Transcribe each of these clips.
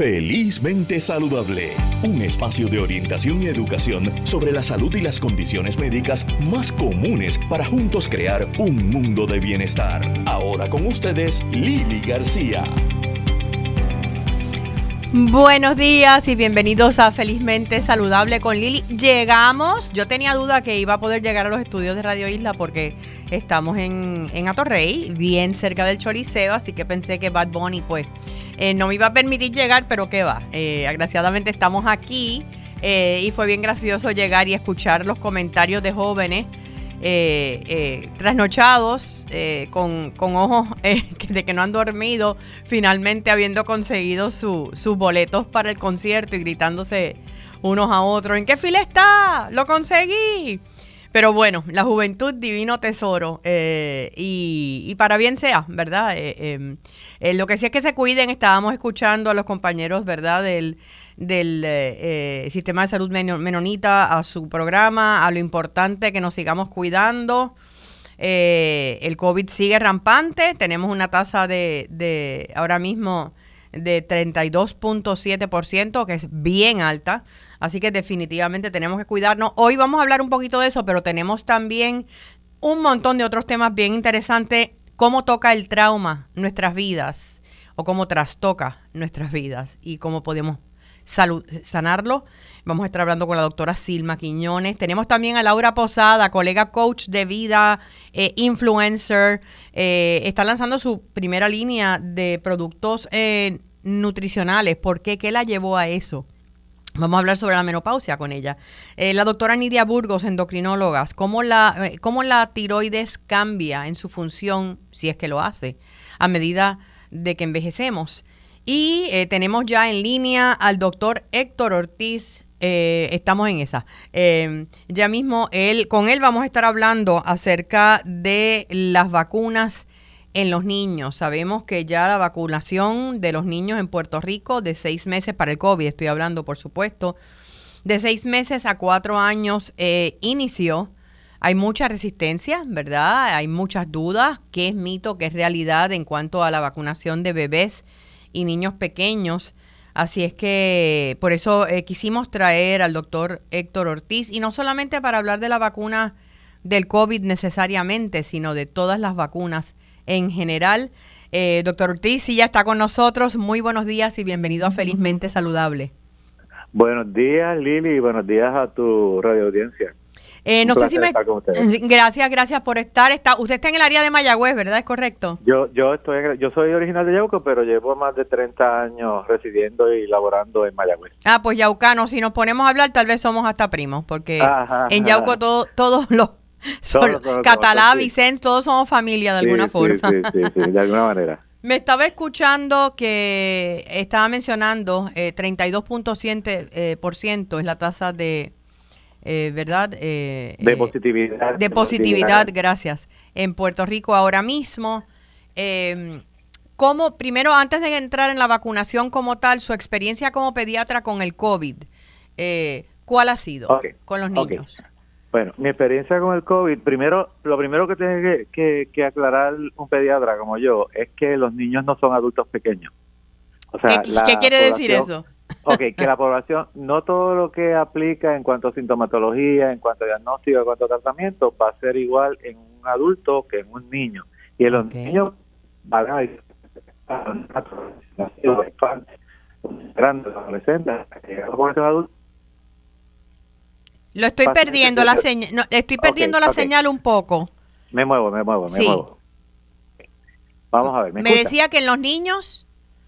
Felizmente Saludable, un espacio de orientación y educación sobre la salud y las condiciones médicas más comunes para juntos crear un mundo de bienestar. Ahora con ustedes, Lili García. Buenos días y bienvenidos a Felizmente Saludable con Lili. Llegamos, yo tenía duda que iba a poder llegar a los estudios de Radio Isla porque estamos en, en Atorrey, bien cerca del Choliseo, así que pensé que Bad Bunny pues eh, no me iba a permitir llegar, pero qué va. Eh, estamos aquí eh, y fue bien gracioso llegar y escuchar los comentarios de jóvenes trasnochados, con, ojos de que no han dormido, finalmente habiendo conseguido sus boletos para el concierto y gritándose unos a otros, ¿en qué fila está? ¡Lo conseguí! Pero bueno, la juventud divino tesoro eh, y, para bien sea, ¿verdad? Eh, em, eh, lo que sí es que se cuiden, estábamos escuchando a los compañeros, ¿verdad? Del, del sistema de salud menonita, a su programa, a lo importante que nos sigamos cuidando. el COVID sigue rampante, tenemos una tasa de, de ahora mismo de 32.7%, que es bien alta. Así que definitivamente tenemos que cuidarnos. Hoy vamos a hablar un poquito de eso, pero tenemos también un montón de otros temas bien interesantes. Cómo toca el trauma nuestras vidas o cómo trastoca nuestras vidas y cómo podemos sanarlo. Vamos a estar hablando con la doctora Silma Quiñones. Tenemos también a Laura Posada, colega coach de vida, eh, influencer. Eh, está lanzando su primera línea de productos eh, nutricionales. ¿Por qué? ¿Qué la llevó a eso? Vamos a hablar sobre la menopausia con ella. Eh, la doctora Nidia Burgos, endocrinólogas, ¿cómo la, eh, ¿cómo la tiroides cambia en su función, si es que lo hace, a medida de que envejecemos? Y eh, tenemos ya en línea al doctor Héctor Ortiz. estamos en esa. ya mismo él, con él vamos a estar hablando acerca de las vacunas en los niños. Sabemos que ya la vacunación de los niños en Puerto Rico de seis meses para el COVID, estoy hablando por supuesto, de seis meses a cuatro años eh, inició. Hay mucha resistencia, ¿verdad? Hay muchas dudas, qué es mito, qué es realidad en cuanto a la vacunación de bebés y niños pequeños. Así es que por eso eh, quisimos traer al doctor Héctor Ortiz, y no solamente para hablar de la vacuna del COVID necesariamente, sino de todas las vacunas en general. Eh, doctor Ortiz, sí ya está con nosotros. Muy buenos días y bienvenido a Felizmente Saludable. Buenos días, Lili, y buenos días a tu radio audiencia. Eh, no sé si me... Gracias, gracias por estar. Está, usted está en el área de Mayagüez, ¿verdad? ¿Es correcto? Yo yo estoy yo soy original de Yauco, pero llevo más de 30 años residiendo y laborando en Mayagüez. Ah, pues Yaucano, si nos ponemos a hablar, tal vez somos hasta primos, porque en Yauco todo, todos los Catalá, Vicente, todos somos familia de alguna forma. Sí, sí, de alguna manera. Me estaba escuchando que estaba mencionando eh, 32.7% eh, por ciento es la tasa de, eh, ¿verdad? Eh, de positividad. De, positividad, gracias. En Puerto Rico ahora mismo. Em, ¿Cómo, primero, antes de entrar en la vacunación como tal, su experiencia como pediatra con el COVID, ¿cuál ha sido con los niños? Bueno, mi experiencia con el COVID, primero, lo primero que tiene que, aclarar un pediatra como yo es que los niños no son adultos pequeños. O sea, ¿Qué, quiere decir eso? Ok, que la población, no todo lo que aplica en cuanto a sintomatología, en cuanto a diagnóstico, en cuanto a tratamiento, va a ser igual en un adulto que en un niño. Y en los niños van a grandes, adolescentes, adultos, lo estoy perdiendo la señal, estoy perdiendo la señal un poco. Me muevo, me muevo, me muevo. Vamos a ver. Me, decía que en los niños.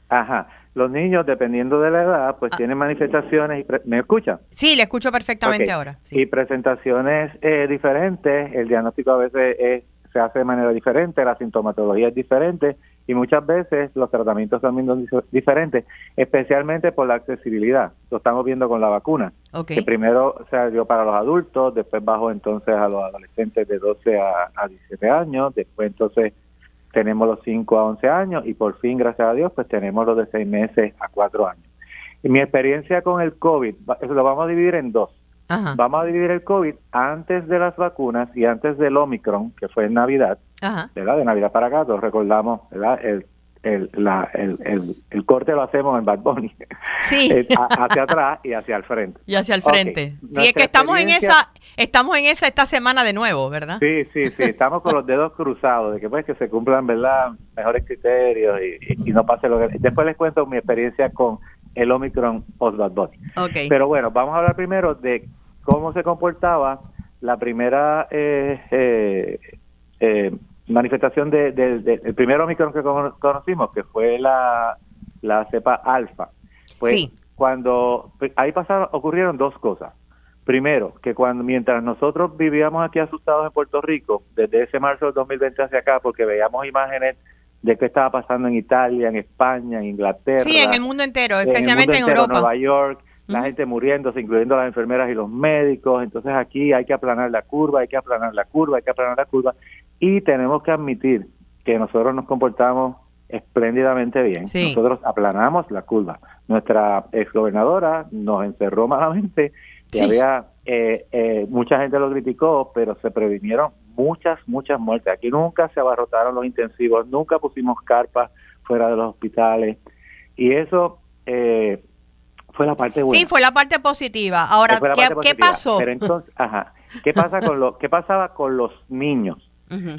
Ajá. Los niños, dependiendo de la edad, pues ah. tienen manifestaciones. Y ¿Me escuchan? Sí, le escucho perfectamente ahora. Y presentaciones eh, diferentes. El diagnóstico a veces es se hace de manera diferente, la sintomatología es diferente y muchas veces los tratamientos también son diferentes, especialmente por la accesibilidad. Lo estamos viendo con la vacuna, que primero se dio para los adultos, después bajó entonces a los adolescentes de 12 a, a 17 años, después entonces tenemos los 5 a 11 años y por fin, gracias a Dios, pues tenemos los de 6 meses a 4 años. Y mi experiencia con el COVID, eso lo vamos a dividir en dos. Vamos a dividir el COVID antes de las vacunas y antes del Omicron, que fue en Navidad, ¿verdad? De Navidad para acá, todos recordamos, ¿verdad? El, el, la, el, el, corte lo hacemos en Bad Bunny. Sí. Eh, hacia atrás y hacia el frente. Y hacia el frente. Sí, es que estamos en esa, estamos en esa esta semana de nuevo, ¿verdad? Sí, sí, sí, estamos con los dedos cruzados de que pues que se cumplan, ¿verdad? Mejores criterios y, no pase lo que... Después les cuento mi experiencia con el Omicron post Bad Bunny. Okay. Pero bueno, vamos a hablar primero de cómo se comportaba la primera eh, eh, eh manifestación del de, primer Omicron que conocimos, que fue la, la cepa alfa. Pues cuando ahí pasaron, ocurrieron dos cosas. Primero, que cuando mientras nosotros vivíamos aquí asustados en Puerto Rico, desde ese marzo del 2020 hacia acá, porque veíamos imágenes de qué estaba pasando en Italia, en España, en Inglaterra. Sí, en el mundo entero, especialmente en, Europa. Nueva York, la gente muriéndose, incluyendo las enfermeras y los médicos. Entonces aquí hay que aplanar la curva, hay que aplanar la curva, hay que aplanar la curva. Y tenemos que admitir que nosotros nos comportamos espléndidamente bien. Nosotros aplanamos la curva. Nuestra exgobernadora nos encerró malamente y había eh, eh, mucha gente lo criticó, pero se previnieron muchas, muchas muertes. Aquí nunca se abarrotaron los intensivos, nunca pusimos carpas fuera de los hospitales y eso eh, fue la parte buena. Sí, fue la parte positiva. Ahora, ¿qué, pasó? Pero entonces, ajá, ¿qué pasa con lo, qué pasaba con los niños?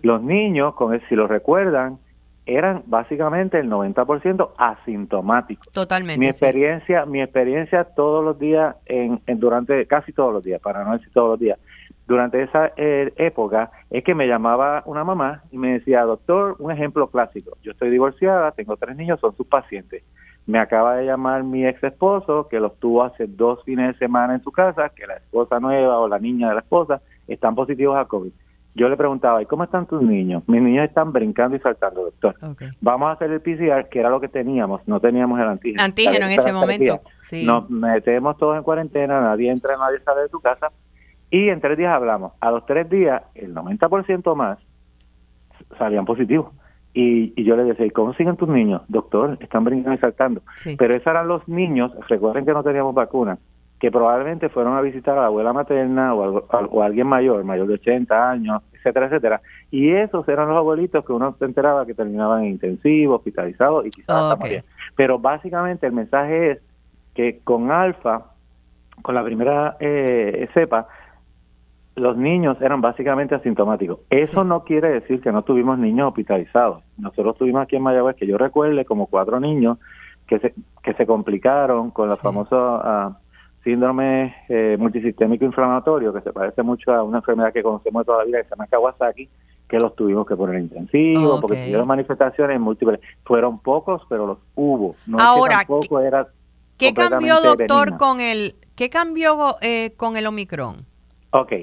Los niños, con si lo recuerdan, eran básicamente el 90% asintomáticos. Totalmente. Mi experiencia, mi experiencia todos los días, en, durante casi todos los días, para no decir todos los días, durante esa eh, época es que me llamaba una mamá y me decía, doctor, un ejemplo clásico, yo estoy divorciada, tengo tres niños, son sus pacientes. Me acaba de llamar mi ex esposo, que los tuvo hace dos fines de semana en su casa, que la esposa nueva o la niña de la esposa están positivos a COVID yo le preguntaba, ¿y cómo están tus niños? Mis niños están brincando y saltando, doctor. Vamos a hacer el PCR, que era lo que teníamos, no teníamos el antígeno. Antígeno en ese momento. Nos metemos todos en cuarentena, nadie entra, nadie sale de tu casa, y en tres días hablamos. A los tres días, el 90% más salían positivos. Y, y, yo le decía, ¿y cómo siguen tus niños? Doctor, están brincando y saltando. Pero esos eran los niños, recuerden que no teníamos vacuna, que probablemente fueron a visitar a la abuela materna o, a, alguien mayor, mayor de 80 años, etcétera, etcétera. Y esos eran los abuelitos que uno se enteraba que terminaban en intensivo, hospitalizados y quizás okay. Pero básicamente el mensaje es que con alfa, con la primera eh, cepa, los niños eran básicamente asintomáticos. Eso no quiere decir que no tuvimos niños hospitalizados. Nosotros tuvimos aquí en Mayagüez, que yo recuerde, como cuatro niños que se, que se complicaron con la famosa síndrome eh, multisistémico inflamatorio, que se parece mucho a una enfermedad que conocemos de toda la vida, que se llama Kawasaki, que los tuvimos que poner intensivo, porque tuvieron manifestaciones múltiples. Fueron pocos, pero los hubo. No Ahora, tampoco era ¿qué cambió, doctor, con el, qué cambió eh, con el Omicron? Ok,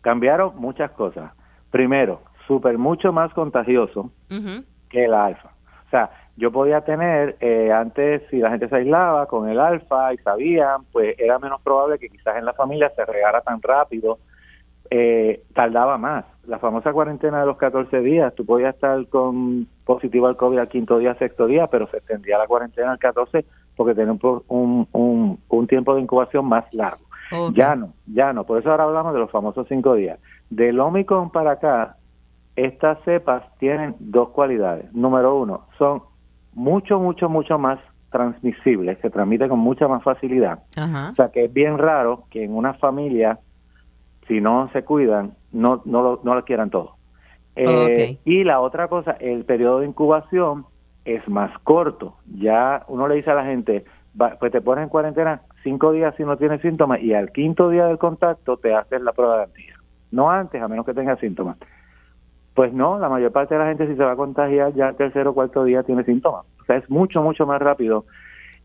cambiaron muchas cosas. Primero, súper mucho más contagioso que el alfa. O sea, yo podía tener, eh, antes si la gente se aislaba con el alfa y sabían, pues era menos probable que quizás en la familia se regara tan rápido, eh, tardaba más. La famosa cuarentena de los 14 días, tú podías estar con positivo al COVID al quinto día, sexto día, pero se extendía la cuarentena al 14 porque tenía un, un, un, tiempo de incubación más largo. Ya no, ya no. Por eso ahora hablamos de los famosos cinco días. Del Omicron para acá, estas cepas tienen dos cualidades. Número uno, son mucho, mucho, mucho más transmisible, se transmite con mucha más facilidad. O sea que es bien raro que en una familia, si no se cuidan, no, no, lo, no lo quieran todo. Eh, y la otra cosa, el periodo de incubación es más corto. Ya uno le dice a la gente, pues te pones en cuarentena cinco días si no tienes síntomas y al quinto día del contacto te haces la prueba de antígeno. No antes, a menos que tengas síntomas. Pues no, la mayor parte de la gente si se va a contagiar ya el tercer o cuarto día tiene síntomas. O sea, es mucho, mucho más rápido.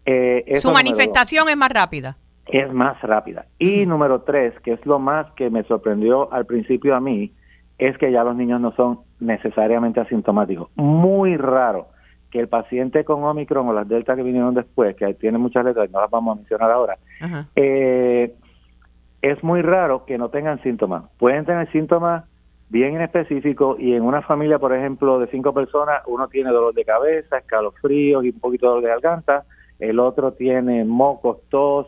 Eh, Su manifestación es más rápida. Es más rápida. Y número tres, que es lo más que me sorprendió al principio a mí, es que ya los niños no son necesariamente asintomáticos. Muy raro que el paciente con Omicron o las Delta que vinieron después, que tienen muchas letras, no las vamos a mencionar ahora, eh, es muy raro que no tengan síntomas. Pueden tener síntomas bien en específico y en una familia, por ejemplo, de cinco personas, uno tiene dolor de cabeza, escalofríos y un poquito de dolor de garganta, el otro tiene mocos, tos,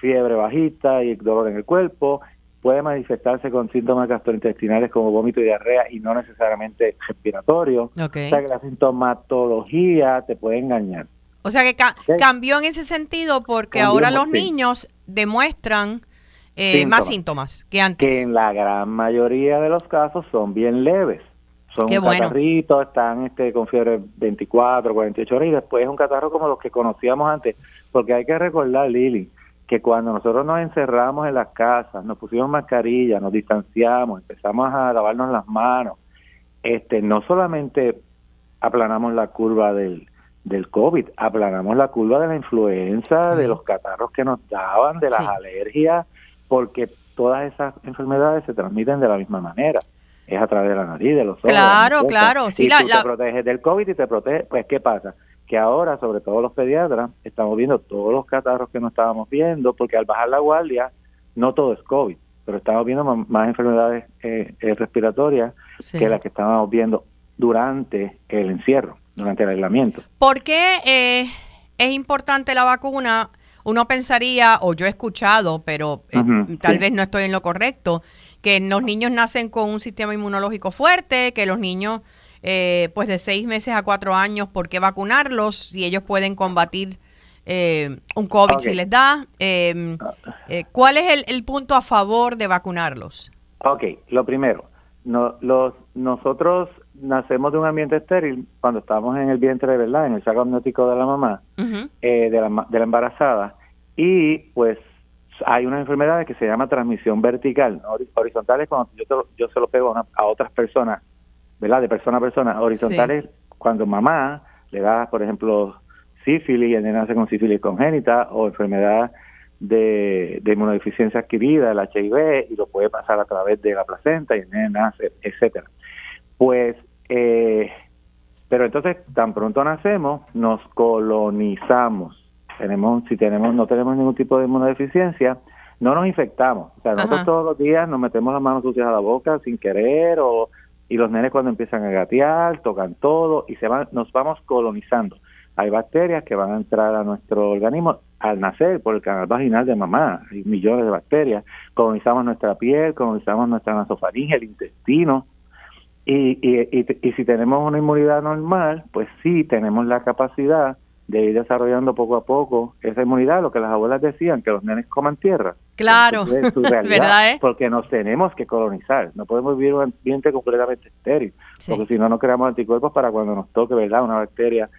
fiebre bajita y dolor en el cuerpo, puede manifestarse con síntomas gastrointestinales como vómito y diarrea y no necesariamente respiratorio. O sea que la sintomatología te puede engañar. O sea que cambió en ese sentido porque ahora los niños demuestran eh, más síntomas que antes. Que en la gran mayoría de los casos son bien leves. Son un catarrito, están este, con fiebre 24, 48 horas y después es un catarro como los que conocíamos antes. Porque hay que recordar, Lili, que cuando nosotros nos encerramos en las casas, nos pusimos mascarilla, nos distanciamos, empezamos a lavarnos las manos, este, no solamente aplanamos la curva del, del COVID, aplanamos la curva de la influenza, de los catarros que nos daban, de las alergias, porque todas esas enfermedades se transmiten de la misma manera. Es a través de la nariz, de los ojos. Claro, claro. Sí, tú te proteges del COVID y te protege, pues ¿qué pasa? Que ahora, sobre todo los pediatras, estamos viendo todos los catarros que no estábamos viendo, porque al bajar la guardia, no todo es COVID, pero estamos viendo más, enfermedades eh, eh, respiratorias que las que estábamos viendo durante el encierro, durante el aislamiento. ¿Por qué eh, es importante la vacuna? uno pensaría, o yo he escuchado, pero eh, tal vez no estoy en lo correcto, que los niños nacen con un sistema inmunológico fuerte, que los niños, eh, pues de seis meses a cuatro años, ¿por qué vacunarlos si ellos pueden combatir eh, un COVID si les da? Em, ¿Cuál es el, punto a favor de vacunarlos? Ok, lo primero, no, los, nosotros nacemos de un ambiente estéril cuando estamos en el vientre, ¿verdad? En el saco amniótico de la mamá, eh, de, la, de la embarazada, y pues hay unas enfermedades que se llama transmisión vertical, horizontales cuando yo, yo se lo pego a, otras personas, ¿verdad? De persona a persona, horizontales cuando mamá le da, por ejemplo, sífilis y el nene nace con sífilis congénita o enfermedad de, de, inmunodeficiencia adquirida, el HIV, y lo puede pasar a través de la placenta y el nene nace, etcétera. Pues, eh, pero entonces, tan pronto nacemos, nos colonizamos. Tenemos, si tenemos, no tenemos ningún tipo de inmunodeficiencia, no nos infectamos. O sea, nosotros todos los días nos metemos las manos sucias a la boca sin querer, o, y los nenes cuando empiezan a gatear, tocan todo, y se van, nos vamos colonizando. Hay bacterias que van a entrar a nuestro organismo al nacer por el canal vaginal de mamá. Hay millones de bacterias. Colonizamos nuestra piel, colonizamos nuestra nasofaringe, el intestino, y, y, y, si tenemos una inmunidad normal, pues sí tenemos la capacidad de ir desarrollando poco a poco esa inmunidad, lo que las abuelas decían, que los nenes coman tierra. Claro, ¿verdad? Eh? Porque nos tenemos que colonizar, no podemos vivir un ambiente completamente estéril, porque si no, no creamos anticuerpos para cuando nos toque, ¿verdad? Una bacteria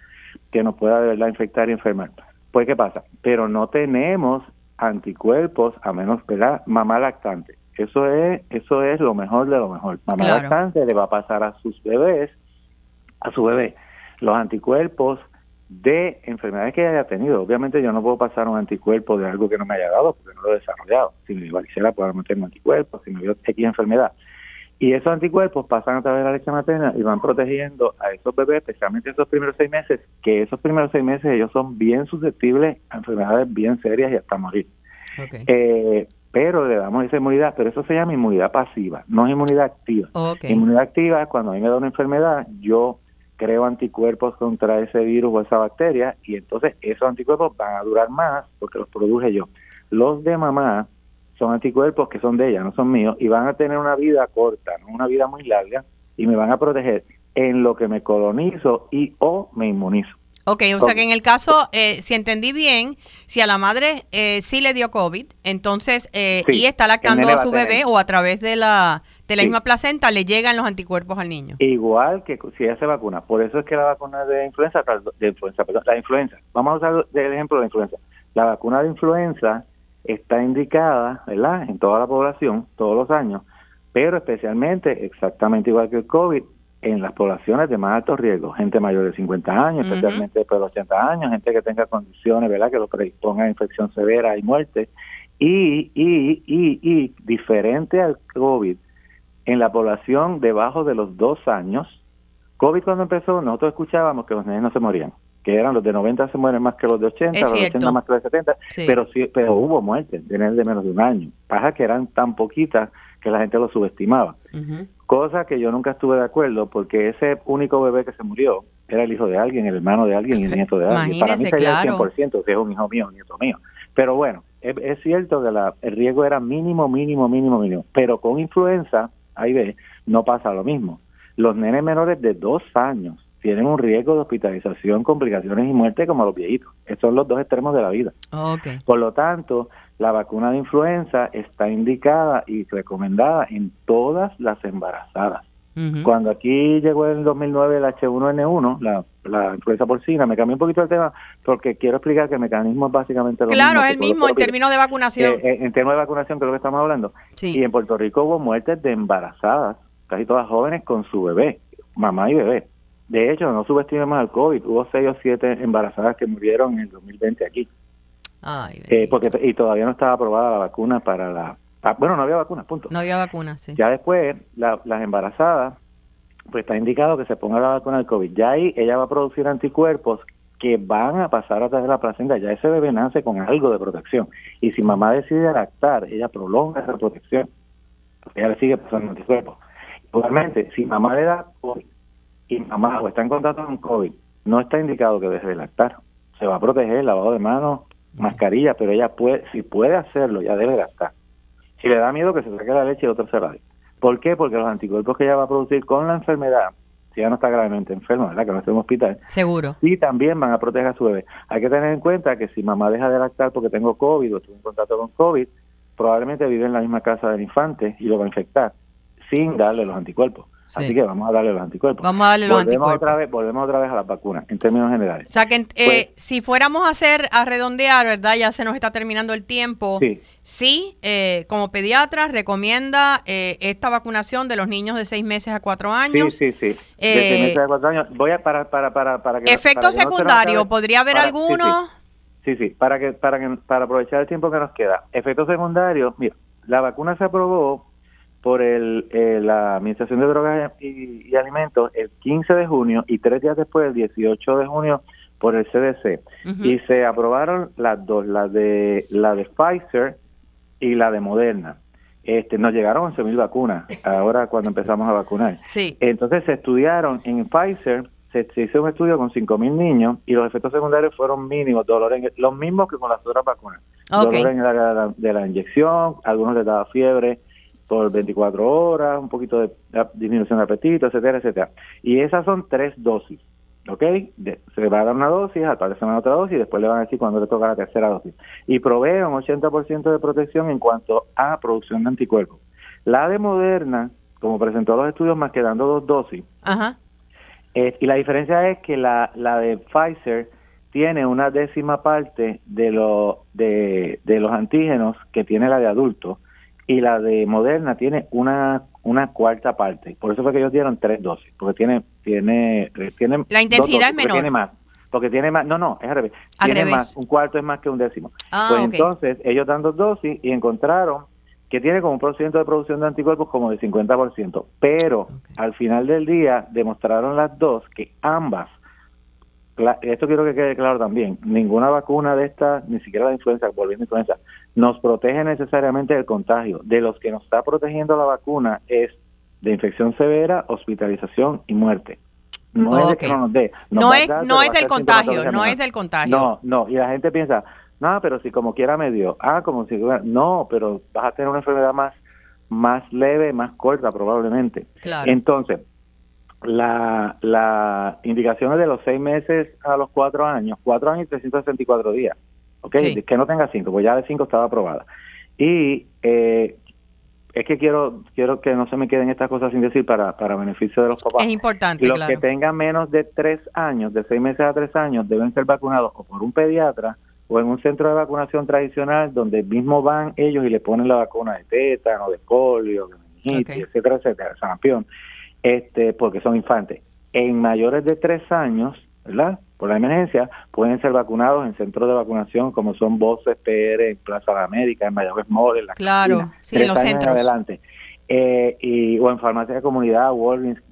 que nos pueda de verdad infectar y enfermar. Pues, ¿qué pasa? Pero no tenemos anticuerpos, a menos, ¿verdad? Mamá lactante. Eso es, eso es lo mejor de lo mejor. Mamá lactante le va a pasar a sus bebés, a su bebé, los anticuerpos de enfermedades que haya tenido. Obviamente yo no puedo pasar un anticuerpo de algo que no me haya dado porque no lo he desarrollado. Si me dio varicela puedo meter un anticuerpo, si me dio X enfermedad. Y esos anticuerpos pasan a través de la leche materna y van protegiendo a esos bebés, especialmente esos primeros seis meses, que esos primeros seis meses ellos son bien susceptibles a enfermedades bien serias y hasta morir. Eh, pero le damos esa inmunidad, pero eso se llama inmunidad pasiva, no es inmunidad activa. Inmunidad activa es cuando a mí me da una enfermedad, yo creo anticuerpos contra ese virus o esa bacteria y entonces esos anticuerpos van a durar más porque los produje yo. Los de mamá son anticuerpos que son de ella, no son míos, y van a tener una vida corta, no una vida muy larga, y me van a proteger en lo que me colonizo y o me inmunizo. Ok, o sea que en el caso, eh, si entendí bien, si a la madre eh, sí le dio COVID, entonces, eh, y está lactando a su bebé o a través de la, de la misma placenta, le llegan los anticuerpos al niño. Igual que si ella se vacuna. Por eso es que la vacuna de influenza, de influenza, perdón, la influenza, vamos a usar el ejemplo de la influenza. La vacuna de influenza está indicada, ¿verdad?, en toda la población, todos los años, pero especialmente, exactamente igual que el COVID, en las poblaciones de más alto riesgo, gente mayor de 50 años, especialmente después de los 80 años, gente que tenga condiciones, ¿verdad?, que lo predisponga a infección severa y muerte, y, y, y, y diferente al COVID, en la población debajo de los dos años, COVID cuando empezó, nosotros escuchábamos que los niños no se morían, que eran los de 90 se mueren más que los de 80, los de 80 más que los de 70, pero sí, pero hubo muertes de de menos de un año. Pasa que eran tan poquitas que la gente lo subestimaba. Cosa que yo nunca estuve de acuerdo porque ese único bebé que se murió era el hijo de alguien, el hermano de alguien y el nieto de alguien. Para mí sería el 100% si es un hijo mío, un nieto mío. Pero bueno, es, es cierto que la, el riesgo era mínimo, mínimo, mínimo, mínimo, pero con influenza, ahí ve, no pasa lo mismo. Los nenes menores de dos años tienen un riesgo de hospitalización, complicaciones y muerte como los viejitos. Esos son los dos extremos de la vida. Por lo tanto, la vacuna de influenza está indicada y recomendada en todas las embarazadas. Cuando aquí llegó en el 2009 el H1N1, la, la influenza porcina, me cambié un poquito el tema porque quiero explicar que el mecanismo es básicamente lo Claro, mismo. es que el mismo en términos de vacunación. Eh, eh, en temas de vacunación, que es lo que estamos hablando. Sí. Y en Puerto Rico hubo muertes de embarazadas, casi todas jóvenes con su bebé, mamá y bebé. De hecho, no subestimemos al COVID, hubo seis o siete embarazadas que murieron en el 2020 aquí. Ay, Eh, porque y todavía no estaba aprobada la vacuna para la... ah, bueno, no había vacuna, punto. no había vacuna, sí. Ya después, la- las embarazadas, pues está indicado que se ponga la vacuna del COVID. Ya ahí ella va a producir anticuerpos que van a pasar a través de la placenta. Ya ese bebé nace con algo de protección. Y si mamá decide lactar, ella prolonga esa protección. Porque ella le sigue pasando anticuerpos. Igualmente, si mamá le da COVID y mamá o está en contacto con COVID, no está indicado que deje de lactar. Se va a proteger, lavado de manos, mascarilla, pero ella puede, si puede hacerlo, ya debe lactar. Si le da miedo que se saque la leche, otro se la dé. ¿Por qué? Porque los anticuerpos que ella va a producir con la enfermedad, si ella no está gravemente enferma, ¿verdad? Que no esté en un hospital, Seguro. sí también van a proteger a su bebé. Hay que tener en cuenta que si mamá deja de lactar porque tengo COVID o estuve en contacto con COVID, probablemente vive en la misma casa del infante y lo va a infectar sin darle los anticuerpos. Sí. Así que vamos a darle los anticuerpos. Vamos a darle los volvemos anticuerpos. Otra vez, volvemos otra vez a las vacunas, en términos generales. O sea que eh, Pues- si fuéramos a hacer, a redondear, ¿verdad? Ya se nos está terminando el tiempo. Sí, Sí, eh, como pediatra recomienda eh, esta vacunación de los niños de seis meses a cuatro sí, años. sí, sí. De Eh, seis meses a cuatro años. Voy a para, para, para, para que... Efecto para que secundario, ¿podría haber para- sí, sí. alguno? Sí, sí, para que para que para aprovechar el tiempo que nos queda. Efectos secundarios, mira, la vacuna se aprobó por el, eh, la Administración de Drogas y, y Alimentos el 15 de junio y tres días después, el 18 de junio, por el CDC. Y se aprobaron las dos, la de la de Pfizer y la de Moderna. Este, nos llegaron 11.000 vacunas ahora cuando empezamos a vacunar. Sí. Entonces se estudiaron en Pfizer, se, se hizo un estudio con 5.000 niños y los efectos secundarios fueron mínimos, dolor en, los mismos que con las otras vacunas. Dolor en el área de la, de la inyección, algunos les daba fiebre por 24 horas, un poquito de, de disminución de apetito, etcétera, etcétera. Y esas son tres dosis, ¿ok? De- se va a dar una dosis, a de semana otra dosis y después le van a decir cuándo le toca la tercera dosis. Y provee un 80% de protección en cuanto a producción de anticuerpos. La de Moderna, como presentó los estudios más quedando dos dosis, Ajá. eh, y la diferencia es que la, la de Pfizer tiene una décima parte de, lo, de, de los antígenos que tiene la de adultos y la de Moderna tiene una una cuarta parte. Por eso fue que ellos dieron tres dosis, porque tiene tiene eh, tiene La intensidad dos dosis, es menor. Tiene más, porque tiene más. No, no, es al revés. Al tiene revés. más, un cuarto es más que un décimo. Ah, pues entonces ellos dan dos dosis y encontraron que tiene como un porcentaje de producción de anticuerpos como de 50%, pero al final del día demostraron las dos que ambas, esto quiero que quede claro también, ninguna vacuna de estas, ni siquiera la influenza, volviendo a influenza, nos protege necesariamente del contagio. De los que nos está protegiendo la vacuna es de infección severa, hospitalización y muerte. No es de que Ok. no nos dé. nos No va a es, dar, pero no va es a del contagio, no es del contagio. No, no, y la gente piensa, no, pero si como quiera me dio, ah, como si no, pero vas a tener una enfermedad más, más leve, más corta probablemente. Claro. Entonces, la, la indicación es de los seis meses a los cuatro años, cuatro años y 364 días, ¿ok? Sí. Que no tenga cinco, pues ya de cinco estaba aprobada. Y eh, es que quiero quiero que no se me queden estas cosas sin decir para, para beneficio de los papás. es importante, Los claro. que tengan menos de tres años, de seis meses a tres años, deben ser vacunados o por un pediatra o en un centro de vacunación tradicional donde mismo van ellos y le ponen la vacuna de tétano, de polio, de meningitis, Ok. etcétera, etcétera, sarampión, este, porque son infantes. En mayores de tres años, ¿verdad? Por la emergencia, pueden ser vacunados en centros de vacunación como son Voces, PR, en Plaza de América, en Mayagüez Mall, en la Claro, Cristina, sí, en los años centros. adelante. Eh, y, o en farmacia de comunidad, Walgreens,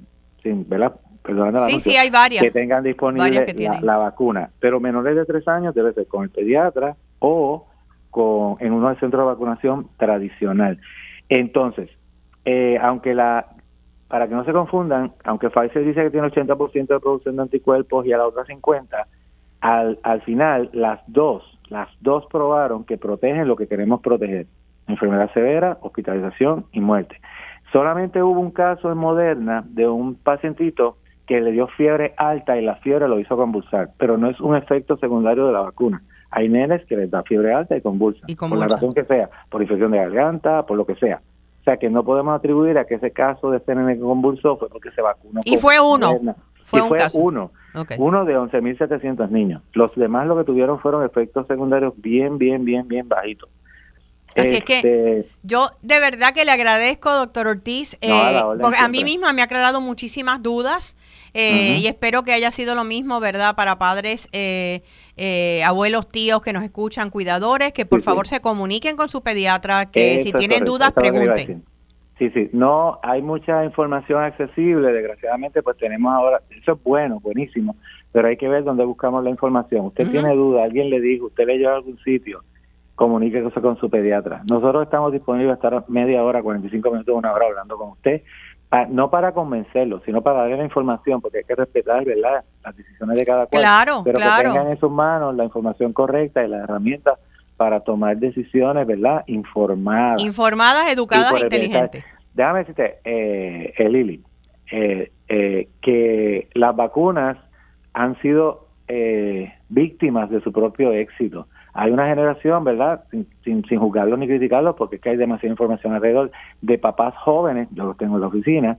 sin, ¿verdad? Perdonando el Sí, anuncio, sí, hay varias. que tengan disponible que la, vacuna. Pero menores de tres años debe ser con el pediatra o con en uno del centro de vacunación tradicional. Entonces, eh, aunque la para que no se confundan, aunque Pfizer dice que tiene 80% de producción de anticuerpos y a la otra 50, al, al final las dos las dos probaron que protegen lo que queremos proteger. Enfermedad severa, hospitalización y muerte. Solamente hubo un caso en Moderna de un pacientito que le dio fiebre alta y la fiebre lo hizo convulsar, pero no es un efecto secundario de la vacuna. Hay nenes que les da fiebre alta y convulsan, Y por convulsan. la razón que sea, por infección de garganta, por lo que sea. O sea que no podemos atribuir a que ese caso de este nene que convulsó fue porque se vacunó. Y fue uno. Moderna. Fue Y un fue caso. uno. Ok. Uno de 11.700 niños. Los demás lo que tuvieron fueron efectos secundarios bien, bien, bien, bien bajitos. Así es que Este, Yo de verdad que le agradezco, doctor Ortiz, eh, porque a mí misma me ha aclarado muchísimas dudas eh, y espero que haya sido lo mismo, ¿verdad? Para padres, eh, eh, abuelos, tíos que nos escuchan, cuidadores, que por Sí, sí. favor se comuniquen con su pediatra, que si Eso tienen correcto, dudas pregunten. Sí, sí, no hay mucha información accesible, desgraciadamente pues tenemos ahora, eso es bueno, buenísimo, pero hay que ver dónde buscamos la información. Usted tiene duda, alguien le dijo, usted leyó a algún sitio, comuníquese con su pediatra. Nosotros estamos disponibles a estar media hora, 45 minutos, una hora hablando con usted, pa- no para convencerlo, sino para darle la información, porque hay que respetar, ¿verdad?, las decisiones de cada cual. Claro, pero claro. que tengan en sus manos la información correcta y las herramientas para tomar decisiones, ¿verdad?, informadas. Informadas, educadas e inteligentes. Déjame decirte, eh, eh, Lili, eh, eh, que las vacunas han sido eh, víctimas de su propio éxito. Hay una generación, ¿verdad? Sin, sin, sin juzgarlos ni criticarlos, porque es que hay demasiada información alrededor, de papás jóvenes, yo los tengo en la oficina,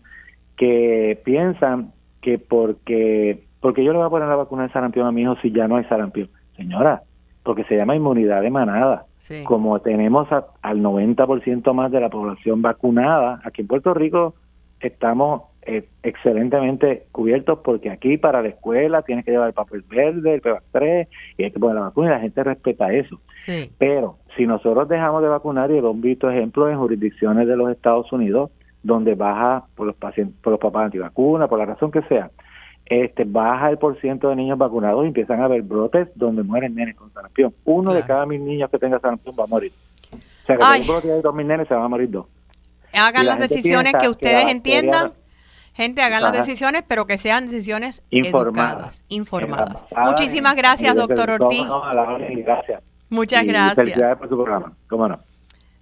que piensan que porque, porque yo le voy a poner la vacuna de sarampión a mi hijo si ya no hay sarampión. Señora, porque se llama inmunidad de manada Sí. como tenemos a- al 90% más de la población vacunada, aquí en Puerto Rico estamos eh, excelentemente cubiertos porque aquí para la escuela tienes que llevar el papel verde, el PVAC3 y hay que poner la vacuna y la gente respeta eso. Sí. Pero si nosotros dejamos de vacunar, y lo hemos visto ejemplos en jurisdicciones de los Estados Unidos, donde baja por los pacientes, por los papás antivacunas, por la razón que sea, este baja el porciento de niños vacunados y empiezan a haber brotes donde mueren nenes con sarampión. Uno de cada mil niños que tenga sarampión va a morir. O sea que si un brote de dos mil nenes se van a morir dos. Hagan las decisiones que que ustedes bacteria- entiendan. Gente, hagan las decisiones, pero que sean decisiones Informadas. educadas, informadas. Muchísimas gracias, doctor Ortiz. no, gracias. Muchas Y gracias. Felicidades por su programa. ¿Cómo no?